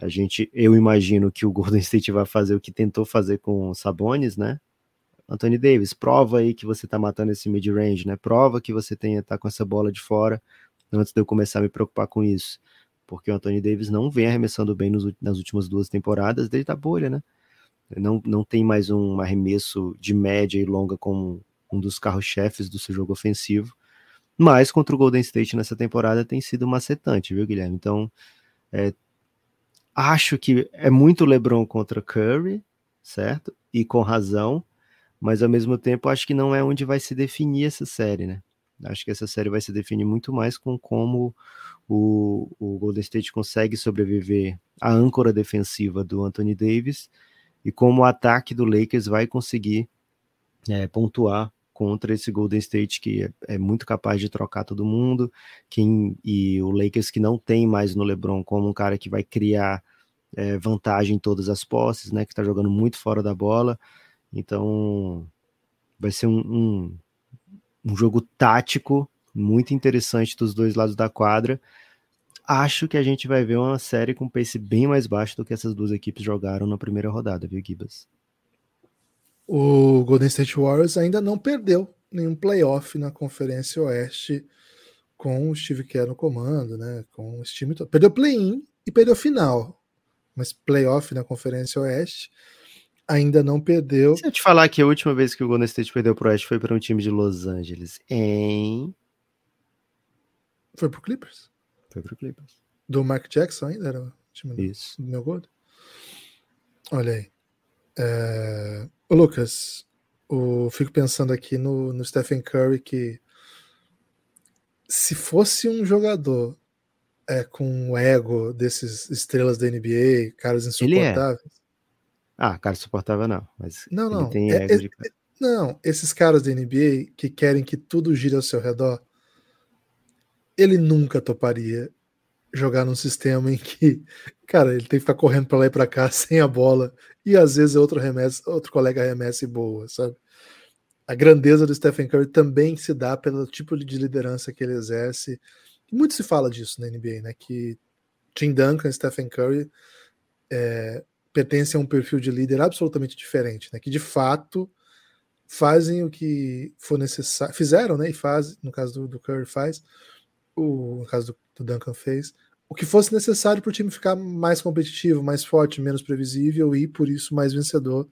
A gente, eu imagino que o Golden State vai fazer o que tentou fazer com Sabonis, né? Anthony Davis, prova aí que você tá matando esse mid-range, né? Prova que você tem tá com essa bola de fora antes de eu começar a me preocupar com isso. Porque o Anthony Davis não vem arremessando bem nos, nas últimas duas temporadas desde a bolha, né? Não, não tem mais um arremesso de média e longa como um dos carros-chefes do seu jogo ofensivo. Mas contra o Golden State nessa temporada tem sido macetante, viu, Guilherme? Então, é, acho que é muito LeBron contra Curry, certo? E com razão, mas ao mesmo tempo acho que não é onde vai se definir essa série, né? Acho que essa série vai se definir muito mais com como o, o Golden State consegue sobreviver à âncora defensiva do Anthony Davis e como o ataque do Lakers vai conseguir é, pontuar contra esse Golden State que é, é, muito capaz de trocar todo mundo, quem, e o Lakers que não tem mais no LeBron como um cara que vai criar é, vantagem em todas as posses, né? Que tá jogando muito fora da bola. Então vai ser um, um, um jogo tático muito interessante dos dois lados da quadra. Acho que a gente vai ver uma série com pace bem mais baixo do que essas duas equipes jogaram na primeira rodada, viu, Gibas? O Golden State Warriors ainda não perdeu nenhum playoff na Conferência Oeste com o Steve Kerr no comando, né? Com o time todo. Perdeu play-in e perdeu final, mas playoff na Conferência Oeste ainda não perdeu. Se eu te falar que a última vez que o Golden State perdeu pro Oeste foi para um time de Los Angeles, hein? Foi pro Clippers? Foi pro Clippers. Do Mark Jackson ainda era o time Isso. do meu gordo? Olha aí. É... Ô, Lucas, eu fico pensando aqui no, no Stephen Curry que se fosse um jogador é, com o ego desses estrelas da NBA, caras insuportáveis. É. Ah, cara insuportável não, mas não, não. tem é, ego de... É, não, esses caras da NBA que querem que tudo gire ao seu redor, ele nunca toparia jogar num sistema em que, cara, ele tem que ficar correndo para lá e para cá (laughs) sem a bola e às vezes outro remessa, outro colega arremessa e boa, sabe? A grandeza do Stephen Curry também se dá pelo tipo de liderança que ele exerce. Muito se fala disso na NBA, né? Que Tim Duncan e Stephen Curry é, pertencem a um perfil de líder absolutamente diferente, né? Que de fato fazem o que for necessário, fizeram, né? E fazem, no caso do, do Curry faz, o, no caso do, do Duncan fez, o que fosse necessário para o time ficar mais competitivo, mais forte, menos previsível e por isso mais vencedor.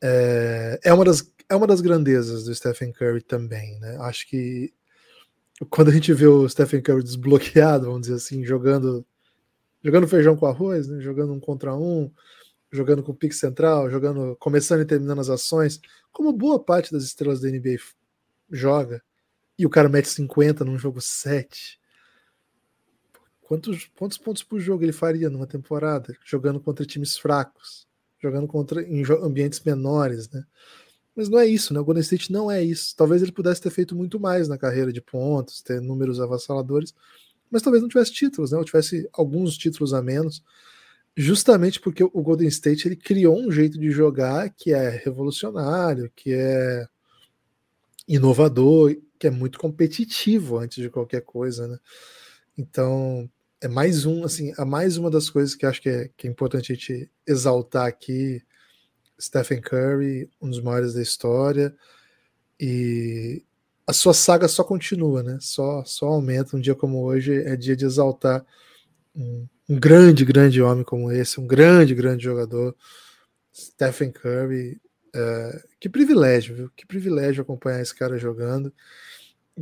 É, é, uma, das, é uma das grandezas do Stephen Curry também, né? Acho que quando a gente vê o Stephen Curry desbloqueado, vamos dizer assim, jogando jogando feijão com arroz, né? jogando um contra um, jogando com pique central, jogando, começando e terminando as ações, como boa parte das estrelas da NBA joga, e o cara mete 50 num jogo 7. Quantos, quantos pontos por jogo ele faria numa temporada? Jogando contra times fracos, jogando contra em ambientes menores, né? Mas não é isso, né? O Golden State não é isso. Talvez ele pudesse ter feito muito mais na carreira de pontos, ter números avassaladores, mas talvez não tivesse títulos, né? Ou tivesse alguns títulos a menos justamente porque o Golden State ele criou um jeito de jogar que é revolucionário, que é inovador, que é muito competitivo antes de qualquer coisa, né? Então é mais um, assim, é mais uma das coisas que acho que é, que é importante a gente exaltar aqui. Stephen Curry, um dos maiores da história, e a sua saga só continua, né? Só, só aumenta. Um dia como hoje é dia de exaltar um, um grande, grande homem como esse, um grande, grande jogador, Stephen Curry. É, que privilégio, viu? Que privilégio acompanhar esse cara jogando.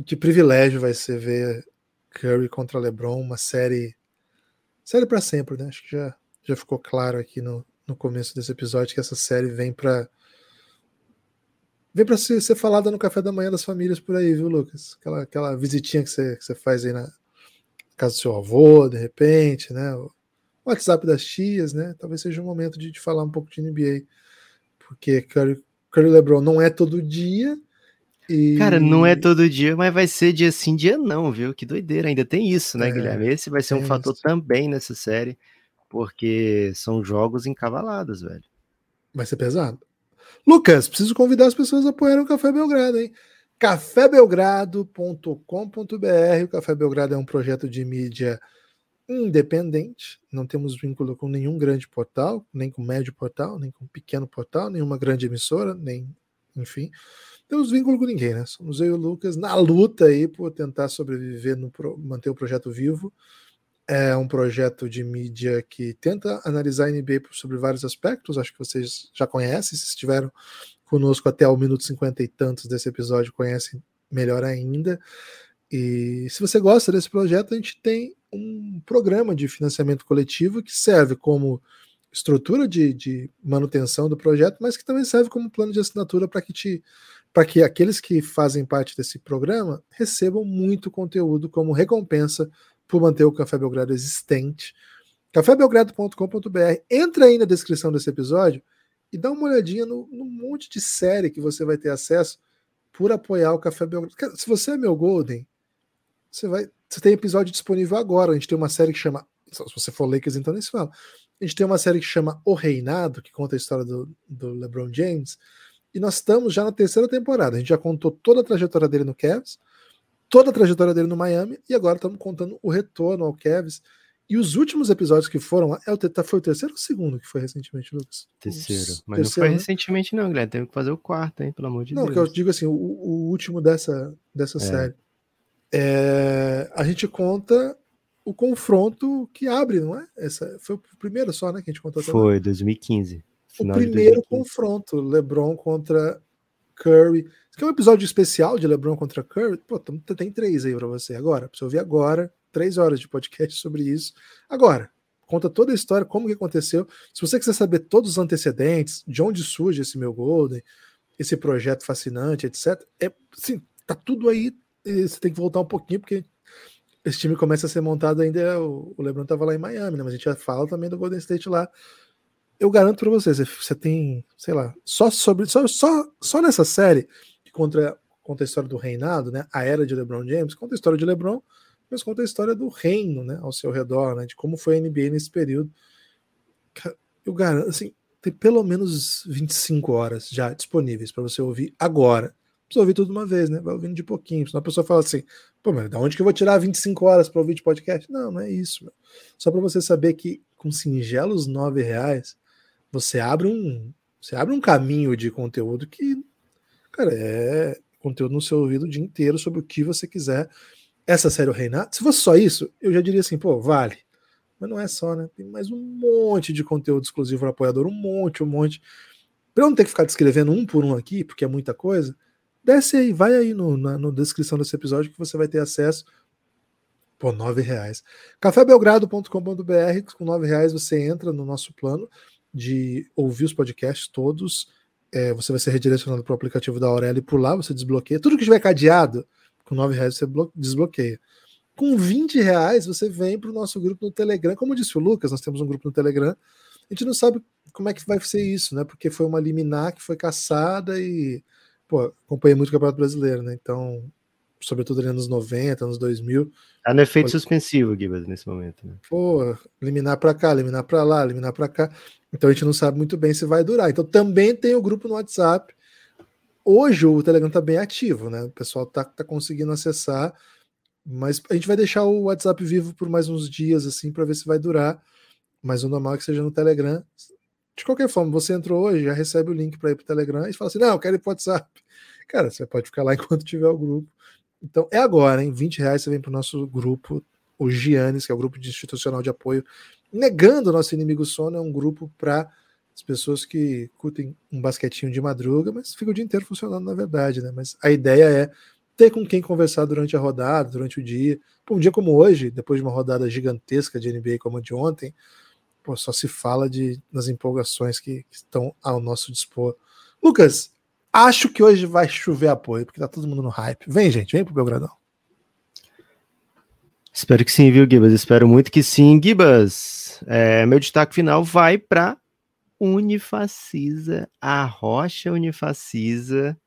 Que privilégio vai ser ver Curry contra LeBron, uma série série para sempre, né? Acho que já, já ficou claro aqui no, no começo desse episódio que essa série vem para vem para ser, ser, falada no café da manhã das famílias por aí, viu, Lucas? Aquela, aquela visitinha que você, que você faz aí na, casa do seu avô, de repente, né? O WhatsApp das tias, né? Talvez seja o momento de, de falar um pouco de NBA. Porque Curry, Curry LeBron não é todo dia. E... Cara, não é todo dia, mas vai ser dia sim, dia não, viu? Que doideira, ainda tem isso, né, é, Guilherme? Esse vai ser um fator isso. também nessa série, porque são jogos encavalados, velho. Vai ser pesado. Lucas, preciso convidar as pessoas a apoiarem o Café Belgrado, hein? cafébelgrado.com.br. O Café Belgrado é um projeto de mídia independente, não temos vínculo com nenhum grande portal, nem com médio portal, nem com pequeno portal, nenhuma grande emissora, nem, enfim, temos vínculo com ninguém, né? Somos eu e o Lucas na luta aí por tentar sobreviver, no, manter o projeto vivo. É um projeto de mídia que tenta analisar a NBA sobre vários aspectos, acho que vocês já conhecem, se estiveram conosco até o minuto cinquenta e tantos desse episódio conhecem melhor ainda. E se você gosta desse projeto, a gente tem um programa de financiamento coletivo que serve como estrutura de, de manutenção do projeto, mas que também serve como plano de assinatura para que te para que aqueles que fazem parte desse programa recebam muito conteúdo como recompensa por manter o Café Belgrado existente. cafébelgrado.com.br. Entra aí na descrição desse episódio e dá uma olhadinha no, no, monte de série que você vai ter acesso por apoiar o Café Belgrado. Se você é meu Golden, você vai. Você tem episódio disponível agora. A gente tem uma série que chama. Se você for Lakers, então nem se fala. A gente tem uma série que chama O Reinado, que conta a história do, do LeBron James. E nós estamos já na terceira temporada. A gente já contou toda a trajetória dele no Cavs, toda a trajetória dele no Miami, e agora estamos contando o retorno ao Cavs e os últimos episódios que foram lá, é o, tá, foi o terceiro ou o segundo que foi recentemente, Lucas? Terceiro. Mas terceiro, não foi né? recentemente, não, Guilherme. Teve que fazer o quarto, hein? Pelo amor de não, Deus. Não, que eu digo assim, o, o último dessa, dessa é. série. É, a gente conta o confronto que abre, não é? Essa, foi o primeiro só, né? Que a gente contou Foi, também. 2015. O primeiro 2015. confronto, LeBron contra Curry. Isso aqui é um episódio especial de LeBron contra Curry. Pô, tem três aí pra você agora. Pra você ouvir agora três horas de podcast sobre isso. Agora, conta toda a história, como que aconteceu. Se você quiser saber todos os antecedentes, de onde surge esse meu Golden, esse projeto fascinante, etc. É, sim, tá tudo aí. Você tem que voltar um pouquinho, porque esse time começa a ser montado ainda. O, LeBron estava lá em Miami, né? Mas a gente já fala também do Golden State lá. Eu garanto para você, você tem, sei lá, só sobre só, só, só nessa série que conta, conta a história do reinado, né? A era de LeBron James, conta a história de LeBron, mas conta a história do reino, né, ao seu redor, né, de como foi a NBA nesse período. Eu garanto, assim, tem pelo menos 25 horas já disponíveis para você ouvir agora. Precisa ouvir tudo de uma vez, né? Vai ouvindo de pouquinho. Senão a pessoa fala assim: pô, mas da onde que eu vou tirar 25 horas para ouvir de podcast? Não, não é isso. Meu. Só para você saber que com singelos nove reais você abre um você abre um caminho de conteúdo que Cara, é conteúdo no seu ouvido o dia inteiro sobre o que você quiser. Essa série O Reinado, se fosse só isso, eu já diria assim, pô, vale. Mas não é só, né? Tem mais um monte de conteúdo exclusivo para apoiador, um monte, um monte. Para eu não ter que ficar descrevendo um por um aqui, porque é muita coisa, desce aí, vai aí no, na descrição desse episódio que você vai ter acesso por nove reais. cafébelgrado.com.br, com nove reais você entra no nosso plano de ouvir os podcasts todos. É, você vai ser redirecionado para o aplicativo da Aurela e por lá você desbloqueia. Tudo que estiver cadeado, com nove reais você desbloqueia. Com 20 reais, você vem para o nosso grupo no Telegram. Como disse o Lucas, nós temos um grupo no Telegram. A gente não sabe como é que vai ser isso, né? Porque foi uma liminar que foi caçada e. Pô, acompanhei muito o Campeonato Brasileiro, né? Então, sobretudo ali nos 90, anos 2000. Tá no efeito foi... suspensivo, Gibas, nesse momento. Né? Pô, eliminar para cá, eliminar para lá, eliminar para cá. Então a gente não sabe muito bem se vai durar. Então também tem o grupo no WhatsApp. Hoje o Telegram tá bem ativo, né? O pessoal tá, tá conseguindo acessar. Mas a gente vai deixar o WhatsApp vivo por mais uns dias, assim, para ver se vai durar. Mas o normal é que seja no Telegram. De qualquer forma, você entrou hoje, já recebe o link para ir para o Telegram e fala assim: não, eu quero ir para o WhatsApp. Cara, você pode ficar lá (laughs) enquanto tiver o grupo. Então é agora, hein? 20 reais você vem para o nosso grupo, o Giannis, que é o grupo de institucional de apoio, negando o nosso inimigo sono, é um grupo para as pessoas que curtem um basquetinho de madruga, mas fica o dia inteiro funcionando, na verdade, né? Mas a ideia é ter com quem conversar durante a rodada, durante o dia. Pô, um dia como hoje, depois de uma rodada gigantesca de NBA como a de ontem, pô, só se fala de nas empolgações que, que estão ao nosso dispor. Lucas, acho que hoje vai chover apoio, porque tá todo mundo no hype. Vem, gente, vem pro Belgradão. Espero que sim, viu, Gibas? Espero muito que sim. Gibas, é, meu destaque final vai para Unifacisa, a Rocha Unifacisa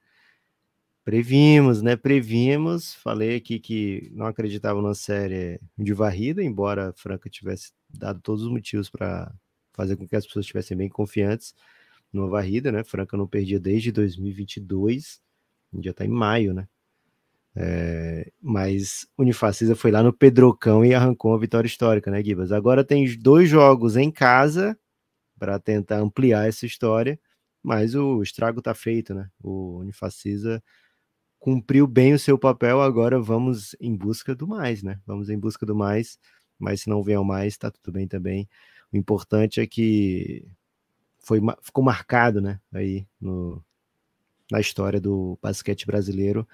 Previmos, né? Previmos. Falei aqui que não acreditava na série de varrida, embora a Franca tivesse dado todos os motivos para fazer com que as pessoas estivessem bem confiantes numa varrida, né? Franca não perdia desde 2022, já está em maio, né? É, mas Unifacisa foi lá no Pedrocão e arrancou uma vitória histórica, né, Gibas? Agora tem dois jogos em casa para tentar ampliar essa história, mas o estrago está feito, né? O Unifacisa cumpriu bem o seu papel, agora vamos em busca do mais, né? Vamos em busca do mais, mas se não vier o mais, tá tudo bem também. O importante é que foi, ficou marcado, né? Aí no, na história do basquete brasileiro,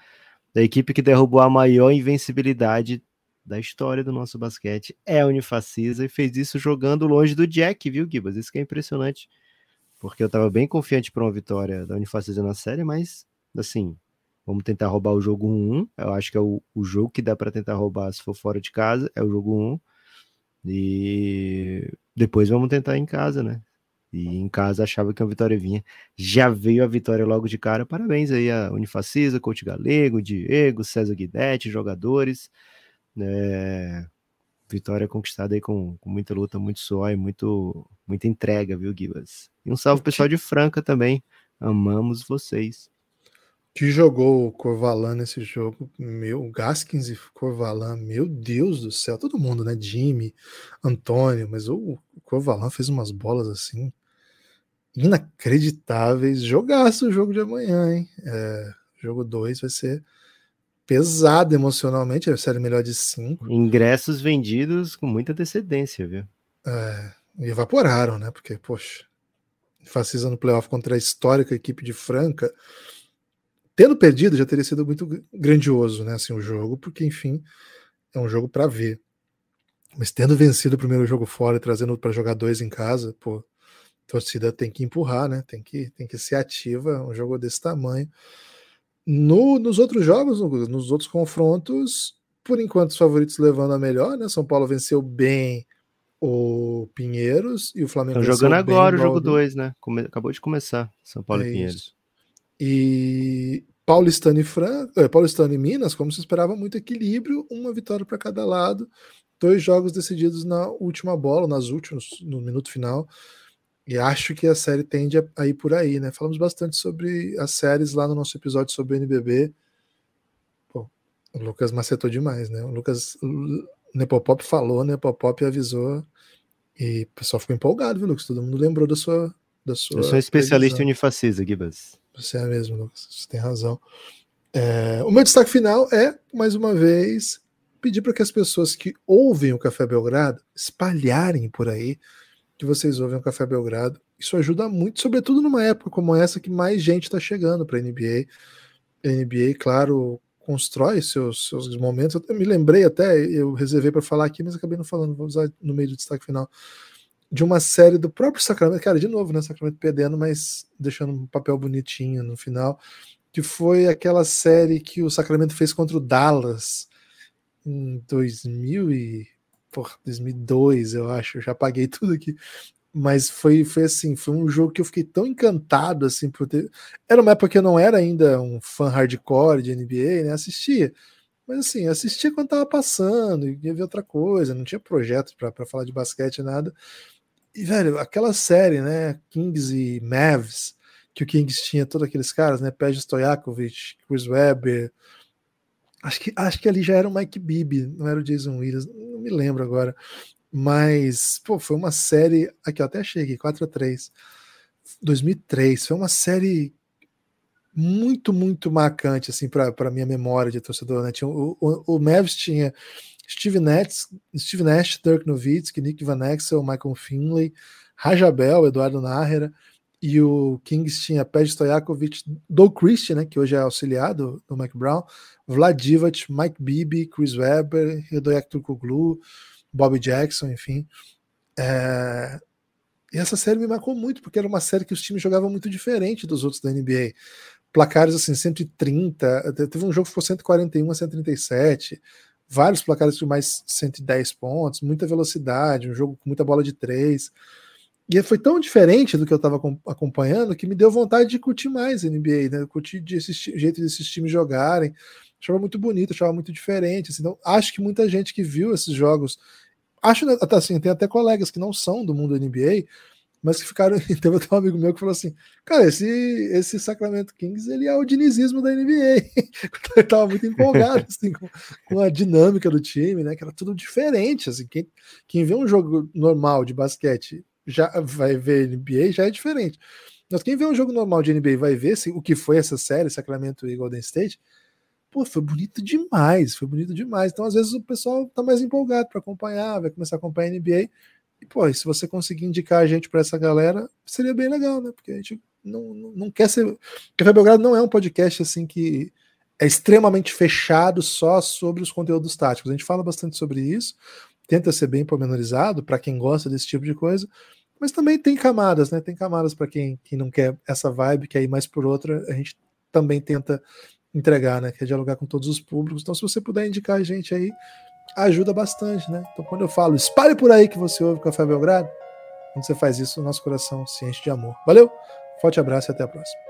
da equipe que derrubou a maior invencibilidade da história do nosso basquete é a Unifacisa e fez isso jogando longe do Jack, viu, Gibas? Isso que é impressionante, porque eu tava bem confiante para uma vitória da Unifacisa na série, mas assim, Vamos tentar roubar o jogo 1. Eu acho que é o, o jogo que dá para tentar roubar se for fora de casa. É o jogo 1. E depois vamos tentar em casa, né? E em casa achava que a vitória vinha. Já veio a vitória logo de cara. Parabéns aí a Unifacisa, Coach Galego, Diego, César Guidetti, jogadores. É... Vitória conquistada aí com, com muita luta, muito suor e muito, muita entrega, viu, Gibas? E um salve pessoal de Franca também. Amamos vocês que jogou o Corvalan nesse jogo, meu, Gaskins e Corvalan, meu Deus do céu, todo mundo, né? Jimmy, Antônio, mas o Corvalan fez umas bolas assim inacreditáveis. Jogaço o jogo de amanhã, hein? É, jogo 2 vai ser pesado emocionalmente, vai ser melhor de 5. Ingressos vendidos com muita antecedência, viu? É, e evaporaram, né? Porque, poxa, Facisa no playoff contra a histórica equipe de Franca tendo perdido já teria sido muito grandioso, né, assim, o jogo, porque enfim, é um jogo para ver. Mas tendo vencido o primeiro jogo fora e trazendo para jogar dois em casa, pô, torcida tem que empurrar, né? Tem que tem que ser ativa, um jogo desse tamanho. No, nos outros jogos, nos outros confrontos, por enquanto os favoritos levando a melhor, né? São Paulo venceu bem o Pinheiros e o Flamengo Estão jogando agora o jogo 2, né? Acabou de começar, São Paulo é e Pinheiros. Isso. E Paulistano e, Fran... É, Paulistano e Minas, como se esperava, muito equilíbrio, uma vitória para cada lado, dois jogos decididos na última bola, nas últimas, no minuto final. E acho que a série tende a ir por aí, né? Falamos bastante sobre as séries lá no nosso episódio sobre o NBB. Pô, o Lucas macetou demais, né? O Lucas o Nepopop falou, Nepopop avisou. E o pessoal ficou empolgado, viu, Lucas? Todo mundo lembrou da sua. Da sua Eu sou especialista previsão. em unifacisa, Gibas. Você é mesmo, Lucas. Você tem razão. É, o meu destaque final é, mais uma vez, pedir para que as pessoas que ouvem o Café Belgrado espalharem por aí que vocês ouvem o Café Belgrado. Isso ajuda muito, sobretudo numa época como essa que mais gente está chegando para a NBA. A NBA, claro, constrói seus, seus momentos. Eu me lembrei até, eu reservei para falar aqui, mas acabei não falando, vou usar no meio do destaque final, de uma série do próprio Sacramento, cara, de novo, né? Sacramento perdendo, mas deixando um papel bonitinho no final, que foi aquela série que o Sacramento fez contra o Dallas em 2000 e, por 2002, eu acho, eu já paguei (laughs) tudo aqui mas foi, foi assim, foi um jogo que eu fiquei tão encantado assim por ter. Era uma época que eu não era ainda um fã hardcore de NBA, né? Assistia. Mas assim, assistia quando tava passando, ia ver outra coisa, não tinha projeto para falar de basquete, nada. E, velho, aquela série, né? Kings e Mavs, que o Kings tinha todos aqueles caras, né? Peja Stojakovic, Chris Webber. Acho que, acho que ali já era o Mike Bibby, não era o Jason Williams, não me lembro agora. Mas, pô, foi uma série. Aqui, eu até achei aqui, 4 a 3 2003. Foi uma série muito, muito marcante, assim, para minha memória de torcedor. Né? Tinha, o, o, o Mavs tinha Steve Nash, Steve Nash, Dirk Nowitzki, Nick Van Exel, Michael Finley, Rajabel, Eduardo Nájera, e o Kings tinha Pej Stojakovic, Doug Christie, né, que hoje é auxiliado do Mike Brown, Vlad Mike Bibby, Chris Webber, Redoyak Turkoglu, Bob Jackson, enfim. É... E essa série me marcou muito, porque era uma série que os times jogavam muito diferente dos outros da NBA. Placares assim, 130, teve um jogo que ficou 141 a 137, vários placares de mais 110 pontos, muita velocidade, um jogo com muita bola de três. E foi tão diferente do que eu estava acompanhando que me deu vontade de curtir mais NBA, né? Curtir de assistir, jeito desses times jogarem achava muito bonito, achava muito diferente. Assim, então, acho que muita gente que viu esses jogos, acho até assim, tem até colegas que não são do mundo NBA, mas que ficaram. (laughs) Teve até um amigo meu que falou assim: Cara, esse, esse Sacramento Kings ele é o dinizismo da NBA. (laughs) ele tava muito empolgado (laughs) assim, com, com, a dinâmica do time, né? Que era tudo diferente. Assim, quem, quem vê um jogo normal de basquete já vai ver NBA já é diferente. Mas quem vê um jogo normal de NBA vai ver assim, o que foi essa série, Sacramento e Golden State, pô, foi bonito demais, foi bonito demais. Então, às vezes, o pessoal tá mais empolgado para acompanhar, vai começar a acompanhar a NBA. E, pô, se você conseguir indicar a gente para essa galera, seria bem legal, né? Porque a gente não, não, não quer ser. Café Belgrado não é um podcast assim que é extremamente fechado só sobre os conteúdos táticos. A gente fala bastante sobre isso, tenta ser bem pormenorizado para quem gosta desse tipo de coisa, mas também tem camadas, né? Tem camadas para quem, quem não quer essa vibe, quer ir mais por outra. A gente também tenta entregar, né? Que é dialogar com todos os públicos. Então, se você puder indicar a gente aí, ajuda bastante, né? Então, quando eu falo, espalhe por aí que você ouve o Café Belgrado, quando você faz isso, o nosso coração se enche de amor. Valeu, forte abraço e até a próxima.